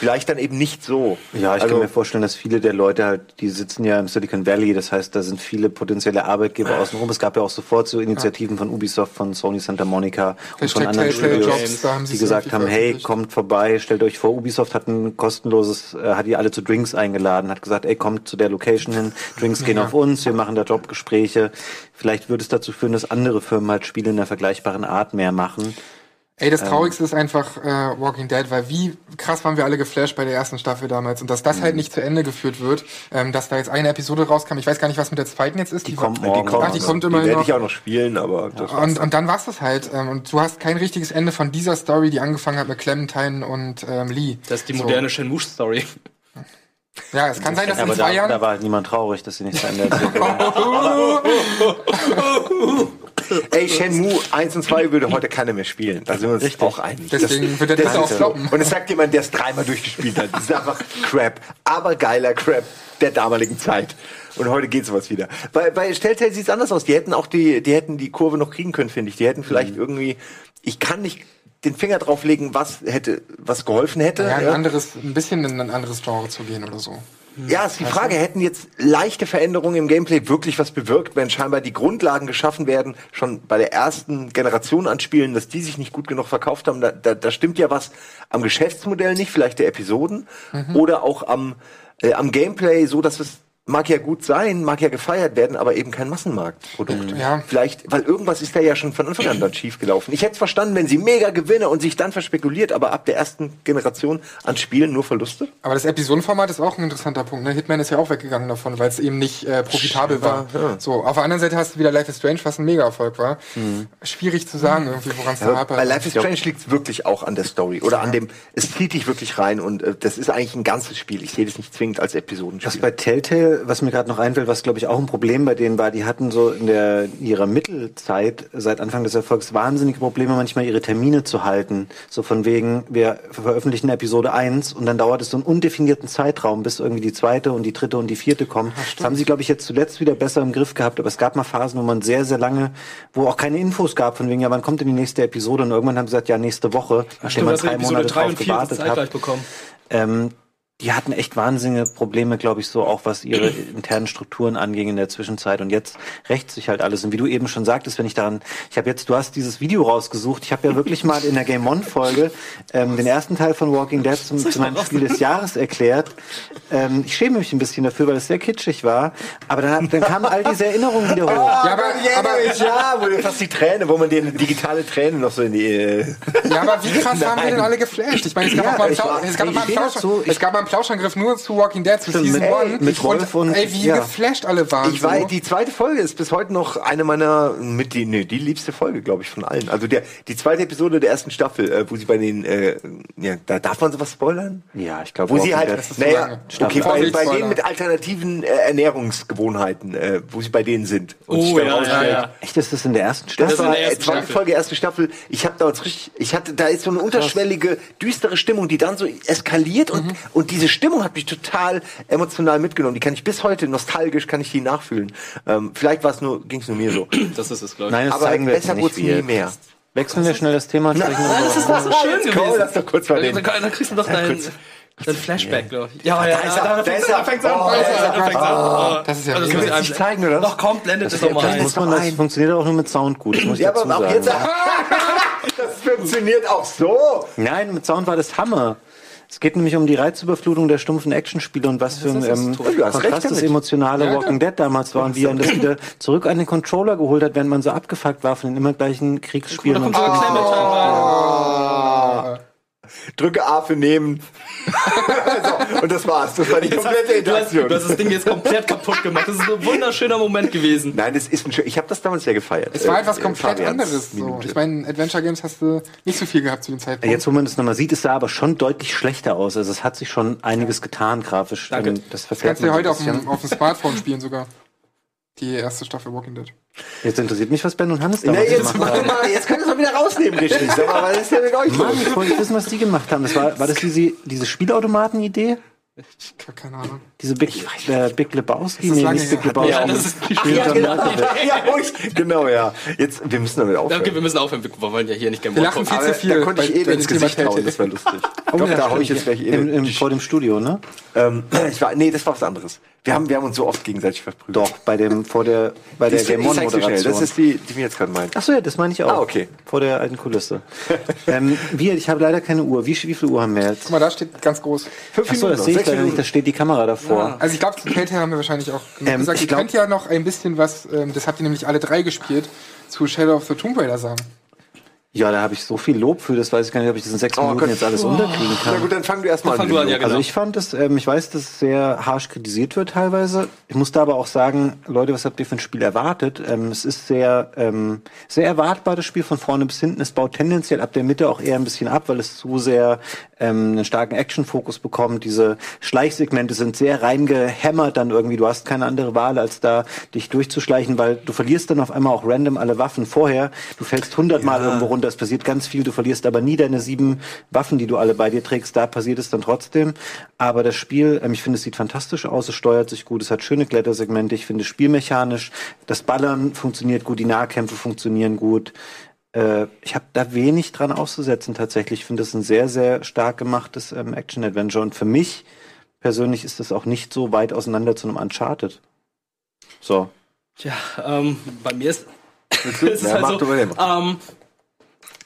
vielleicht dann eben nicht so. Ja, ich Also- kann mir vorstellen, dass viele der Leute halt, die sitzen ja im Silicon Valley, das heißt, da sind viele potenzielle Arbeitgeber außenrum. Es gab ja auch sofort so Initiativen von Ubisoft, von Sony Santa Monica und von anderen Studios, Jobs, die es gesagt haben, hey, kommt vorbei, stellt euch vor, Ubisoft hat ein kostenloses, äh, hat die alle zu Drinks eingeladen, hat gesagt, ey, kommt zu der Location hin, Drinks gehen Ja. auf uns, wir machen da Jobgespräche. Vielleicht würde es dazu führen, dass andere Firmen halt Spiele in einer vergleichbaren Art mehr machen. Ey, das Ähm, Traurigste ist einfach äh, Walking Dead, weil wie krass waren wir alle geflasht bei der ersten Staffel damals und dass das Mhm. halt nicht zu Ende geführt wird, ähm, dass da jetzt eine Episode rauskam. Ich weiß gar nicht, was mit der zweiten jetzt ist. Die war- kommt morgen. Die kommt, Ach, die kommt immerhin die werde noch. ich auch noch spielen, aber das Und, und dann war's das halt. Ähm, und du hast kein richtiges Ende von dieser Story, die angefangen hat mit Clementine und ähm, Lee. Das ist die So. moderne Shenmue-Story. Ja, es kann sein, dass in Aber zwei da, Jahren. da war halt niemand traurig, dass sie nicht zu Ende erzählt. Ey, Shenmue 1 und 2 würde heute keiner mehr spielen. Da sind wir uns auch einig. Deswegen Das- wird der das auch floppen. Und es sagt jemand, der es dreimal durchgespielt hat. Das ist einfach Crap. Aber geiler Crap der damaligen Zeit. Und heute geht sowas wieder. Bei, bei Telltale sieht es anders aus. Die hätten auch die, die hätten die Kurve noch kriegen können, finde ich. Die hätten vielleicht Mhm. irgendwie, ich kann nicht den Finger drauflegen, was hätte, was geholfen hätte. Ja, ein anderes, ein bisschen in ein anderes Genre zu gehen oder so. Ja, ist die Frage, hätten jetzt leichte Veränderungen im Gameplay wirklich was bewirkt, wenn scheinbar die Grundlagen geschaffen werden, schon bei der ersten Generation an Spielen, dass die sich nicht gut genug verkauft haben, da, da, da stimmt ja was am Geschäftsmodell nicht, vielleicht der Episoden, Mhm. oder auch am, äh, am Gameplay, so dass es mag ja gut sein, mag ja gefeiert werden, aber eben kein Massenmarktprodukt. Ja. Vielleicht, weil irgendwas ist da ja schon von Anfang an dann schief gelaufen. Ich hätte es verstanden, wenn sie mega Gewinne und sich dann verspekuliert, aber ab der ersten Generation an Spielen nur Verluste. Aber das Episodenformat ist auch ein interessanter Punkt. Ne? Hitman ist ja auch weggegangen davon, weil es eben nicht äh, profitabel war. Ja. So, auf der anderen Seite hast du wieder Life is Strange, was ein Mega-Erfolg war. Schwierig zu sagen, irgendwie, woran es da Ja, hapert. bei Life is Strange liegt es wirklich auch an der Story oder an dem, es zieht dich wirklich rein und äh, das ist eigentlich ein ganzes Spiel. Ich sehe das nicht zwingend als Episodenspiel. Was bei Telltale, was mir gerade noch einfällt, was glaube ich auch ein Problem bei denen war, die hatten so in der ihrer Mittelzeit seit Anfang des Erfolgs wahnsinnige Probleme, manchmal ihre Termine zu halten. So von wegen, wir veröffentlichen Episode 1 und dann dauert es so einen undefinierten Zeitraum, bis irgendwie die zweite und die dritte und die vierte kommen. das haben sie, glaube ich, jetzt zuletzt wieder besser im Griff gehabt, aber es gab mal Phasen, wo man sehr, sehr lange, wo auch keine Infos gab, von wegen, ja, wann kommt denn die nächste Episode? Und irgendwann haben sie gesagt, ja, nächste Woche, nachdem Stimmt, man drei Monate 3 drauf und 4 gewartet hat. bekommen. Ähm, die hatten echt wahnsinnige Probleme, glaube ich, so auch was ihre internen Strukturen anging in der Zwischenzeit. Und jetzt rächt sich halt alles. Und wie du eben schon sagtest, wenn ich daran, ich habe jetzt, du hast dieses Video rausgesucht. Ich habe ja wirklich mal in der Game One Folge ähm, den ersten Teil von Walking Dead zum, zu meinem Spiel des Jahres erklärt. Ähm, ich schäme mich ein bisschen dafür, weil es sehr kitschig war. Aber dann, dann kamen all diese Erinnerungen wieder hoch. Ja, aber, aber ja, wo dir fast die Träne, wo man dir eine digitale Träne noch so in die. Äh Ja, aber wie krass haben wir denn alle geflasht? Ich meine, es gab Ja, auch mal einen war- es gab ich mal einen Plauschangriff nur zu Walking Dead, zu Season mit- 1. mit Wolf und- ey, wie ja. geflasht alle waren. Ich weiß, so. die zweite Folge ist bis heute noch eine meiner mit die nee, die liebste Folge, glaube ich, von allen. Also der die zweite Episode der ersten Staffel, äh, wo sie bei den äh, ja, da darf man sowas spoilern? Ja, ich glaube, Wo sie halt, naja, okay, bei, bei denen mit alternativen äh, Ernährungsgewohnheiten, äh, wo sie bei denen sind. Und Oh, sich dann ja, ja, ja. Echt, ist das in der ersten Das, Staffel? ist in war der äh, ersten zweite Staffel. Folge, erste Staffel. Ich habe da uns richtig, ich hatte, da ist so eine unterschwellige, düstere Stimmung, die dann so eskaliert und und diese Stimmung hat mich total emotional mitgenommen. Die kann ich bis heute nostalgisch, kann ich die nachfühlen. Ähm, vielleicht war es nur, ging es nur mir so. Das ist es, glaube ich. Nein, das Aber zeigen wir besser nicht wurde es nie mehr. Wechseln wir schnell das Thema wir Nein, das ist doch so schön gewesen. komm, lass doch kurz mal dann, den- dann, kriegst du doch dein, dein Flashback, glaube ich. Ja, ja, ist ja, da ist er. da fängt's an, Oh, fängt's an, fängt's an. Das ist ja Also, jetzt nicht zeigen, oder? Doch, komm, blendet es doch mal Das ein. muss man, das funktioniert auch nur mit Sound gut. Das muss ich Ja, dazu aber auch sagen. jetzt. das funktioniert auch so. Nein, mit Sound war das Hammer. Es geht nämlich um die Reizüberflutung der stumpfen Actionspiele und was für ein ähm, Kontrast das emotionale Ja, Walking Dead damals war und wie er das wieder zurück an den Controller geholt hat, während man so abgefuckt war von den immer gleichen Kriegsspielen. und Ah. Drücke A für nehmen. so, und das war's. Das war die komplette Du hast, Interaktion. du hast das Ding jetzt komplett kaputt gemacht. Das ist ein wunderschöner Moment gewesen. Nein, das ist ein schön. Ich habe das damals sehr gefeiert. Es war Äh, etwas äh, komplett Fabians anderes. So. Ich meine, Adventure Games hast du nicht so viel gehabt zu dem Zeitpunkt. Jetzt, wo man das nochmal sieht, es sah aber schon deutlich schlechter aus. Also es hat sich schon einiges getan grafisch. Danke. Ähm, Das Das kannst du ja heute so auf dem, auf dem Smartphone spielen sogar. Die erste Staffel Walking Dead. Jetzt interessiert mich, was Ben und Hannes damals jetzt, gemacht haben. mal, jetzt könnt ihr es mal wieder rausnehmen, richtig. Mal, was ist denn mit euch Mann, ich wollte wissen, was die gemacht haben. Das war, war das diese, diese Spielautomaten-Idee? Ich hab keine Ahnung. Diese Big, äh, Big Lebowski? Das ist Nee, nicht Big. Lebowski. Ja, das ist die Ach, ja, genau. ja, ruhig. genau, ja. Jetzt, wir müssen damit aufhören. Okay, wir müssen aufhören. Wir wollen ja hier nicht Game Wir lachen viel zu viel. Da konnte ich eh ins Gesicht hauen, das war lustig. Oh, Doch, ja, da hau ich jetzt gleich eh Im, im, vor dem Studio, ne? ähm, ich war, nee, das war was anderes. Wir haben, wir haben uns so oft gegenseitig verprügelt. Doch, bei dem, vor der, bei der Game ich. One-Moderation. Das ist die, die wir jetzt gerade meinen. Ach so, ja, das meine ich auch. Ah, okay. Vor der alten Kulisse. ähm, wir, ich habe leider keine Uhr. Wie, wie viel Uhr haben wir jetzt? Guck mal, da steht ganz groß. Fünf Ach so, das noch, sehe ich sechs leider nicht. Da steht die Kamera davor. Also ich glaube, Telltale haben wir wahrscheinlich auch Ähm, gesagt. Ihr glaub- könnt ja noch ein bisschen was, ähm, das habt ihr nämlich alle drei gespielt, zu Shadow of the Tomb Raider sagen. Ja, da habe ich so viel Lob für. Das weiß ich gar nicht, ob ich das in sechs Oh Minuten Gott. jetzt alles unterkriegen kann. Na gut, dann fang du erstmal an. du an, ja, Lob. genau. Also ich fand es, ähm, ich weiß, dass es sehr harsch kritisiert wird teilweise. Ich musste aber auch sagen, Leute, was habt ihr für ein Spiel erwartet? Ähm, es ist sehr, ähm, sehr erwartbar, das Spiel von vorne bis hinten. Es baut tendenziell ab der Mitte auch eher ein bisschen ab, weil es zu sehr ähm, einen starken Action-Fokus bekommt. Diese Schleichsegmente sind sehr reingehämmert dann irgendwie. Du hast keine andere Wahl, als da dich durchzuschleichen, weil du verlierst dann auf einmal auch random alle Waffen vorher. Du fällst hundertmal irgendwo runter, es passiert ganz viel, du verlierst aber nie deine sieben Waffen, die du alle bei dir trägst. Da passiert es dann trotzdem. Aber das Spiel, ähm, ich finde, es sieht fantastisch aus, es steuert sich gut, es hat schöne Klettersegmente, ich finde spielmechanisch, das Ballern funktioniert gut, die Nahkämpfe funktionieren gut. Äh, ich habe da wenig dran auszusetzen tatsächlich. Ich finde das ein sehr, sehr stark gemachtes ähm, Action-Adventure. Und für mich persönlich ist das auch nicht so weit auseinander zu einem Uncharted. So. Tja, ähm, bei mir ist, ist es Ja, halt mach so, du mal den. ähm,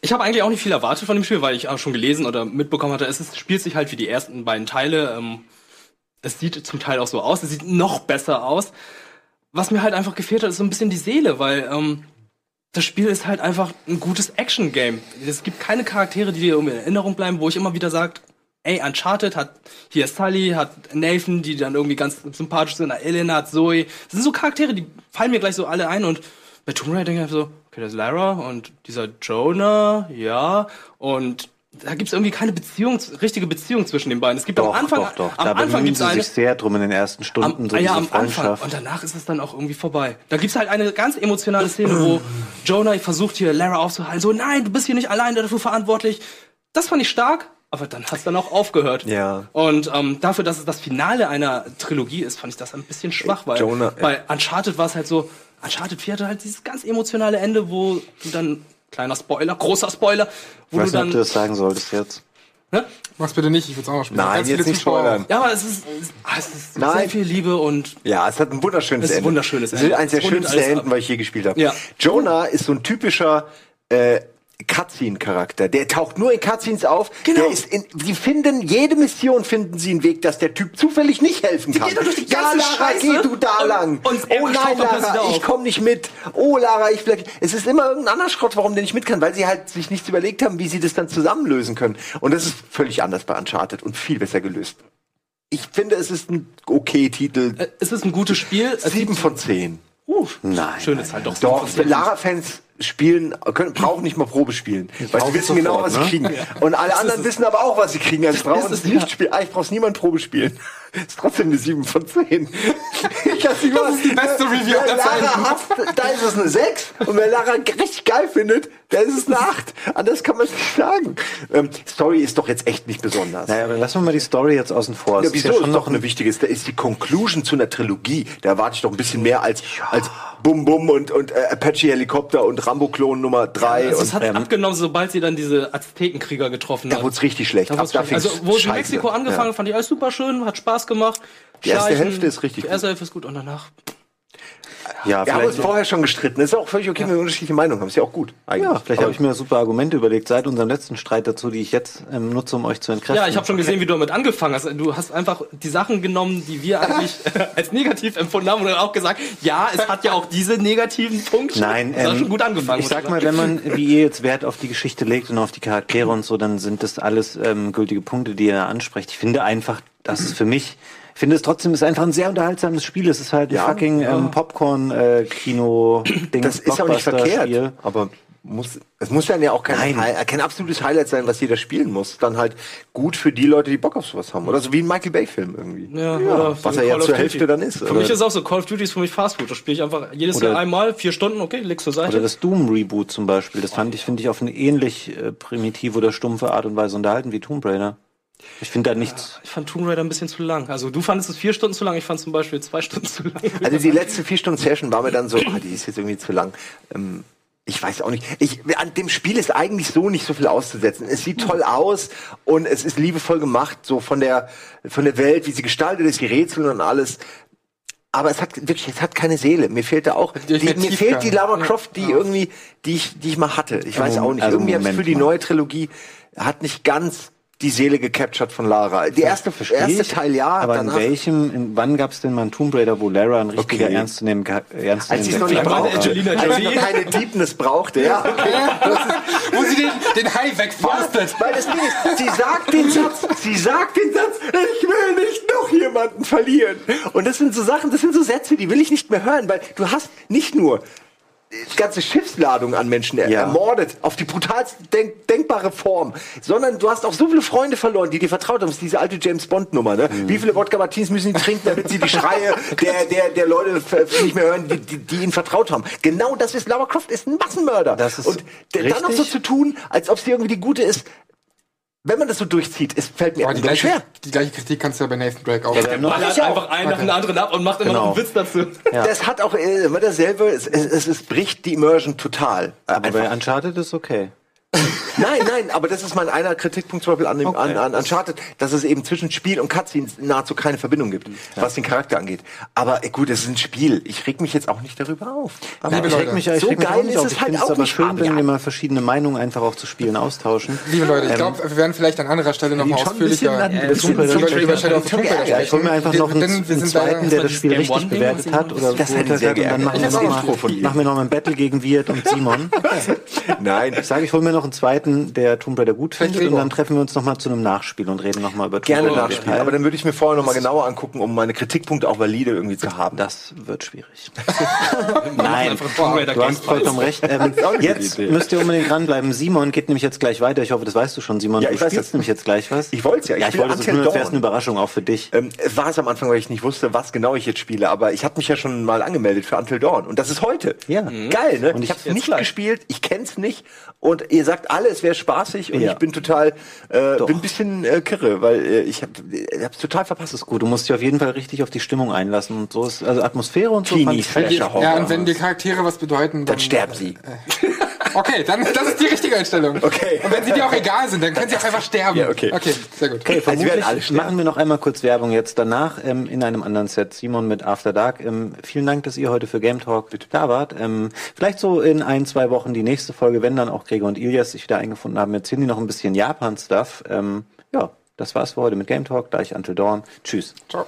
ich habe eigentlich auch nicht viel erwartet von dem Spiel, weil ich auch schon gelesen oder mitbekommen hatte, es spielt sich halt wie die ersten beiden Teile. Ähm, es sieht zum Teil auch so aus, es sieht noch besser aus. Was mir halt einfach gefehlt hat, ist so ein bisschen die Seele, weil ähm, das Spiel ist halt einfach ein gutes Action-Game. Es gibt keine Charaktere, die dir in Erinnerung bleiben, wo ich immer wieder sage, ey, Uncharted hat hier Sully, hat Nathan, die dann irgendwie ganz sympathisch sind, Elena hat Zoe. Das sind so Charaktere, die fallen mir gleich so alle ein und bei Tomb Raider denke ich einfach so, ist Lara und dieser Jonah, ja, und da gibt's irgendwie keine Beziehung, richtige Beziehung zwischen den beiden. Es gibt Doch, am Anfang, doch, doch. am da Anfang bemühen gibt's sie eine, sich sehr drum in den ersten Stunden, am, so ah ja, am Anfang. Und danach ist es dann auch irgendwie vorbei. Da gibt's halt eine ganz emotionale Szene, wo Jonah versucht hier Lara aufzuhalten. So, nein, du bist hier nicht allein dafür verantwortlich. Das fand ich stark, aber dann hast dann auch aufgehört. Ja. Und ähm, dafür, dass es das Finale einer Trilogie ist, fand ich das ein bisschen schwach, weil Jonah, bei Uncharted war es halt so, Uncharted 4 hatte halt dieses ganz emotionale Ende, wo du dann, kleiner Spoiler, großer Spoiler, Ich wo weiß du nicht, ob du dann, das sagen solltest jetzt. ne? Mach's bitte nicht, ich will's auch noch spielen. Nein, Ganz jetzt nicht spoilern. Ja, aber es ist, es ist, ah, es ist Nein. sehr viel Liebe und Ja, es hat ein wunderschönes Es ist ein Ende. wunderschönes Es ist Ende. eines der Es schönsten Enden, weil ich je gespielt habe. Ja. Jonah ist so ein typischer äh, Cutscene-Charakter. Der taucht nur in Cutscenes auf. Genau. In, die finden, jede Mission finden sie einen Weg, dass der Typ zufällig nicht helfen kann. doch durch die ja, Lara, Scheiße geh du da und- lang. und oh nein, Lara, ich komm nicht mit. Oh, Lara, ich vielleicht. Es ist immer irgendein anderer Schrott, warum der nicht mit kann, weil sie halt sich nichts überlegt haben, wie sie das dann zusammenlösen können. Und das ist völlig anders bei Uncharted und viel besser gelöst. Ich finde, es ist ein okay Titel. Äh, es ist ein gutes Spiel. Sieben von zehn. Uh, Nein, schön ist halt doch. Doch. Lara-Fans spielen, können, brauchen nicht mal Probe spielen. Weil sie wissen genau, sofort, was sie ne? kriegen. Und alle anderen es. wissen aber auch, was sie kriegen. Also brauchen ist es, nicht ja. spielen. Ah, ich brauch's niemand Probe spielen. Ist trotzdem eine 7 von 10. Ich das, das ist die beste Review wer aller Lara hat, da ist es eine 6. Und wer Lara richtig geil findet, da ist es eine 8. Anders kann man es nicht sagen. Ähm, Story ist doch jetzt echt nicht besonders. Naja, aber lassen wir mal die Story jetzt außen vor. Es Ja, ist wieso ja ist schon doch eine wichtige, ist, da ist die Conclusion zu einer Trilogie. Da erwarte ich doch ein bisschen mehr als, als Bum Bum und, und äh, Apache Helikopter und Rambo-Klon Nummer 3. Also und, es hat abgenommen, sobald sie dann diese Aztekenkrieger getroffen da hat. wurde es richtig schlecht. Da Ab da also, wo sie in. Mexiko angefangen, Ja. fand ich alles super schön, hat Spaß gemacht. Die erste Schleichen, Hälfte ist richtig Die erste Hälfte ist gut und danach. Ja, Wir haben uns vielleicht- vorher schon gestritten. Ist auch völlig okay, wenn wir unterschiedliche Meinungen haben. Ist ja auch gut. Eigentlich. Ja, vielleicht habe ich mir super Argumente überlegt seit unserem letzten Streit dazu, die ich jetzt ähm, nutze, um euch zu entkräften. Ja, ich habe schon gesehen, wie du damit angefangen hast. Du hast einfach die Sachen genommen, die wir eigentlich als negativ empfunden haben und dann auch gesagt, ja, es hat ja auch diese negativen Punkte. Nein, das hat ähm, schon gut angefangen. Ich sag mal, wenn man wie ihr jetzt Wert auf die Geschichte legt und auf die Charaktere und so, dann sind das alles ähm, gültige Punkte, die ihr ansprecht. Ich finde einfach, dass es für mich, ich finde es trotzdem, es ist einfach ein sehr unterhaltsames Spiel. Es ist halt ein Ja, fucking ja. ähm, Popcorn-Kino-Ding. Das ist auch nicht verkehrt. Blockbuster-Spiel. Aber muss, es muss dann ja auch kein. Hi- kein absolutes Highlight sein, was jeder spielen muss. Dann halt gut für die Leute, die Bock auf sowas haben. Oder so wie ein Michael Bay-Film irgendwie. Ja, oder was so er ja zur. Hälfte dann ist. Für oder? mich ist auch so, Call of Duty ist für mich Fastfood. Das spiele ich einfach jedes Oder- Jahr einmal, vier Stunden, okay, legst zur Seite. Oder das Doom-Reboot zum Beispiel. Das fand ich, finde ich, auf eine ähnlich äh, primitive oder stumpfe Art und Weise unterhalten wie Tomb Raider. Ich finde da nichts. ich fand Tomb Raider ein bisschen zu lang. Also du fandest es vier Stunden zu lang, ich fand zum Beispiel zwei Stunden zu lang. Also die letzte vier Stunden Session war mir dann so, ah, die ist jetzt irgendwie zu lang. Ähm, ich weiß auch nicht. Ich, an dem Spiel ist eigentlich so nicht so viel auszusetzen. Es sieht toll aus und es ist liebevoll gemacht, so von der, von der Welt, wie sie gestaltet ist, die Rätsel und alles. Aber es hat wirklich, es hat keine Seele. Mir fehlt da auch, die, mir Tiefgang. fehlt die Lara Croft, die irgendwie, die ich, die ich mal hatte. Ich weiß auch nicht. also irgendwie habe ich für die neue Trilogie hat nicht ganz die Seele gecaptured von Lara. Die erste, erste ich, Teil ja, Aber danach, in welchem, in, wann gab es denn mal einen Tomb Raider, wo Lara ein richtiger Okay. ernst zu nehmen, ernst als sie es noch nicht brauchte. Angelina Als sie Jolie. noch keine Deepness brauchte, ja. Wo sie den, den Hai wegfarstet. Weil das Ding ist, sie sagt den Satz, sie sagt den Satz, ich will nicht noch jemanden verlieren. Und das sind so Sachen, das sind so Sätze, die will ich nicht mehr hören, weil du hast nicht nur ganze Schiffsladung an Menschen er Ja. ermordet, auf die brutalste denk denkbare Form, sondern du hast auch so viele Freunde verloren, die dir vertraut haben. Das ist diese alte James Bond Nummer, ne? Mhm. Wie viele Wodka Martins müssen sie trinken, damit sie die Schreie der, der, der Leute nicht mehr hören, die, die, die ihnen vertraut haben. Genau das ist, Lara Croft ist ein Massenmörder. Das ist Und d- dann noch so richtig. zu tun, als ob sie irgendwie die Gute ist, wenn man das so durchzieht, es fällt mir Aber die unglaublich gleiche, schwer. die gleiche Kritik kannst du ja bei Nathan Drake auch. Ja, sagen. noch- Ballert auch. einfach einen nach dem anderen ab und macht immer noch Genau. einen Witz dazu. Ja. Das hat auch äh, immer dasselbe, es, es, es, bricht die Immersion total. Äh, Aber bei. Uncharted ist okay. Nein, nein, aber das ist mein einer Kritikpunkt zum Beispiel an, dem, Okay. an, an Uncharted, dass es eben zwischen Spiel und Cutscenes nahezu keine Verbindung gibt, was den Charakter angeht. Aber äh, gut, es ist ein Spiel. Ich reg mich jetzt auch nicht darüber auf. Aber Liebe ich reg Leute, mich, ja- ich so reg mich auch geil nicht ist auf. es Ich halt finde es auch aber schön, wenn wir mal verschiedene Meinungen einfach auch zu Spielen austauschen. Liebe Leute, ich Ähm, glaube, wir werden vielleicht an anderer Stelle nochmal ausführlicher über Shadow of the Tomb Raider Ja, ich hole mir einfach noch einen, zweiten, der das Spiel richtig bewertet hat oder Das hätte beurteilt sehr hat. Und dann machen wir Ich noch hab auch mal, ein Intro von dir. machen wir noch mal ein Battle gegen Wirt und Simon. Nein. Ich sage, ich hole mir noch einen zweiten, der Tomb Raider gut findet und dann treffen wir uns noch mal zu einem Nachspiel und reden noch mal über Tomb Gerne Raider nachspielen, Detail. aber dann würde ich mir vorher noch mal genauer angucken, um meine Kritikpunkte auch valide irgendwie zu haben. Das wird schwierig. Nein, du hast vollkommen recht. Ähm, jetzt müsst ihr unbedingt dranbleiben. Simon geht nämlich jetzt gleich weiter. Ich hoffe, das weißt du schon, Simon. Ja, du ich weiß spielst das. nämlich jetzt gleich was. Ich wollt's ja. Ich Ja, ich wollte es nur, das wäre eine Überraschung auch für dich. Ähm, es war es am Anfang, weil ich nicht wusste, was genau ich jetzt spiele, aber ich habe mich ja schon mal angemeldet für Until Dawn und das ist heute. Ja. Geil, ne? Und ich ich- habe jetzt nicht gleich. gespielt, ich kenn's nicht und ihr sagt alle, es wäre spaßig und Ja. ich bin total äh, Doch. bin ein bisschen äh, kirre, weil äh, ich habe hab's total verpasst. Das ist gut. Du musst dich auf jeden Fall richtig auf die Stimmung einlassen und so ist also Atmosphäre und so. Teenie. Ja, und wenn die Charaktere was bedeuten, Dann sterben sie. Okay, dann das ist die richtige Einstellung. Okay. Und wenn sie dir auch egal sind, dann können sie auch einfach sterben. Ja, okay. Okay, sehr gut. Okay, Also wir werden alle vermutlich sterben. machen wir noch einmal kurz Werbung jetzt danach ähm, in einem anderen Set. Simon mit After Dark. Ähm, vielen Dank, dass ihr heute für Game Talk da wart. Ähm, vielleicht so in ein, zwei Wochen die nächste Folge, wenn dann auch Gregor und Ilias sich wieder eingefunden haben. Erzählen die noch ein bisschen Japan-Stuff. Ähm, ja, das war's für heute mit Game Talk. Gleich Until Dawn. Tschüss. Ciao.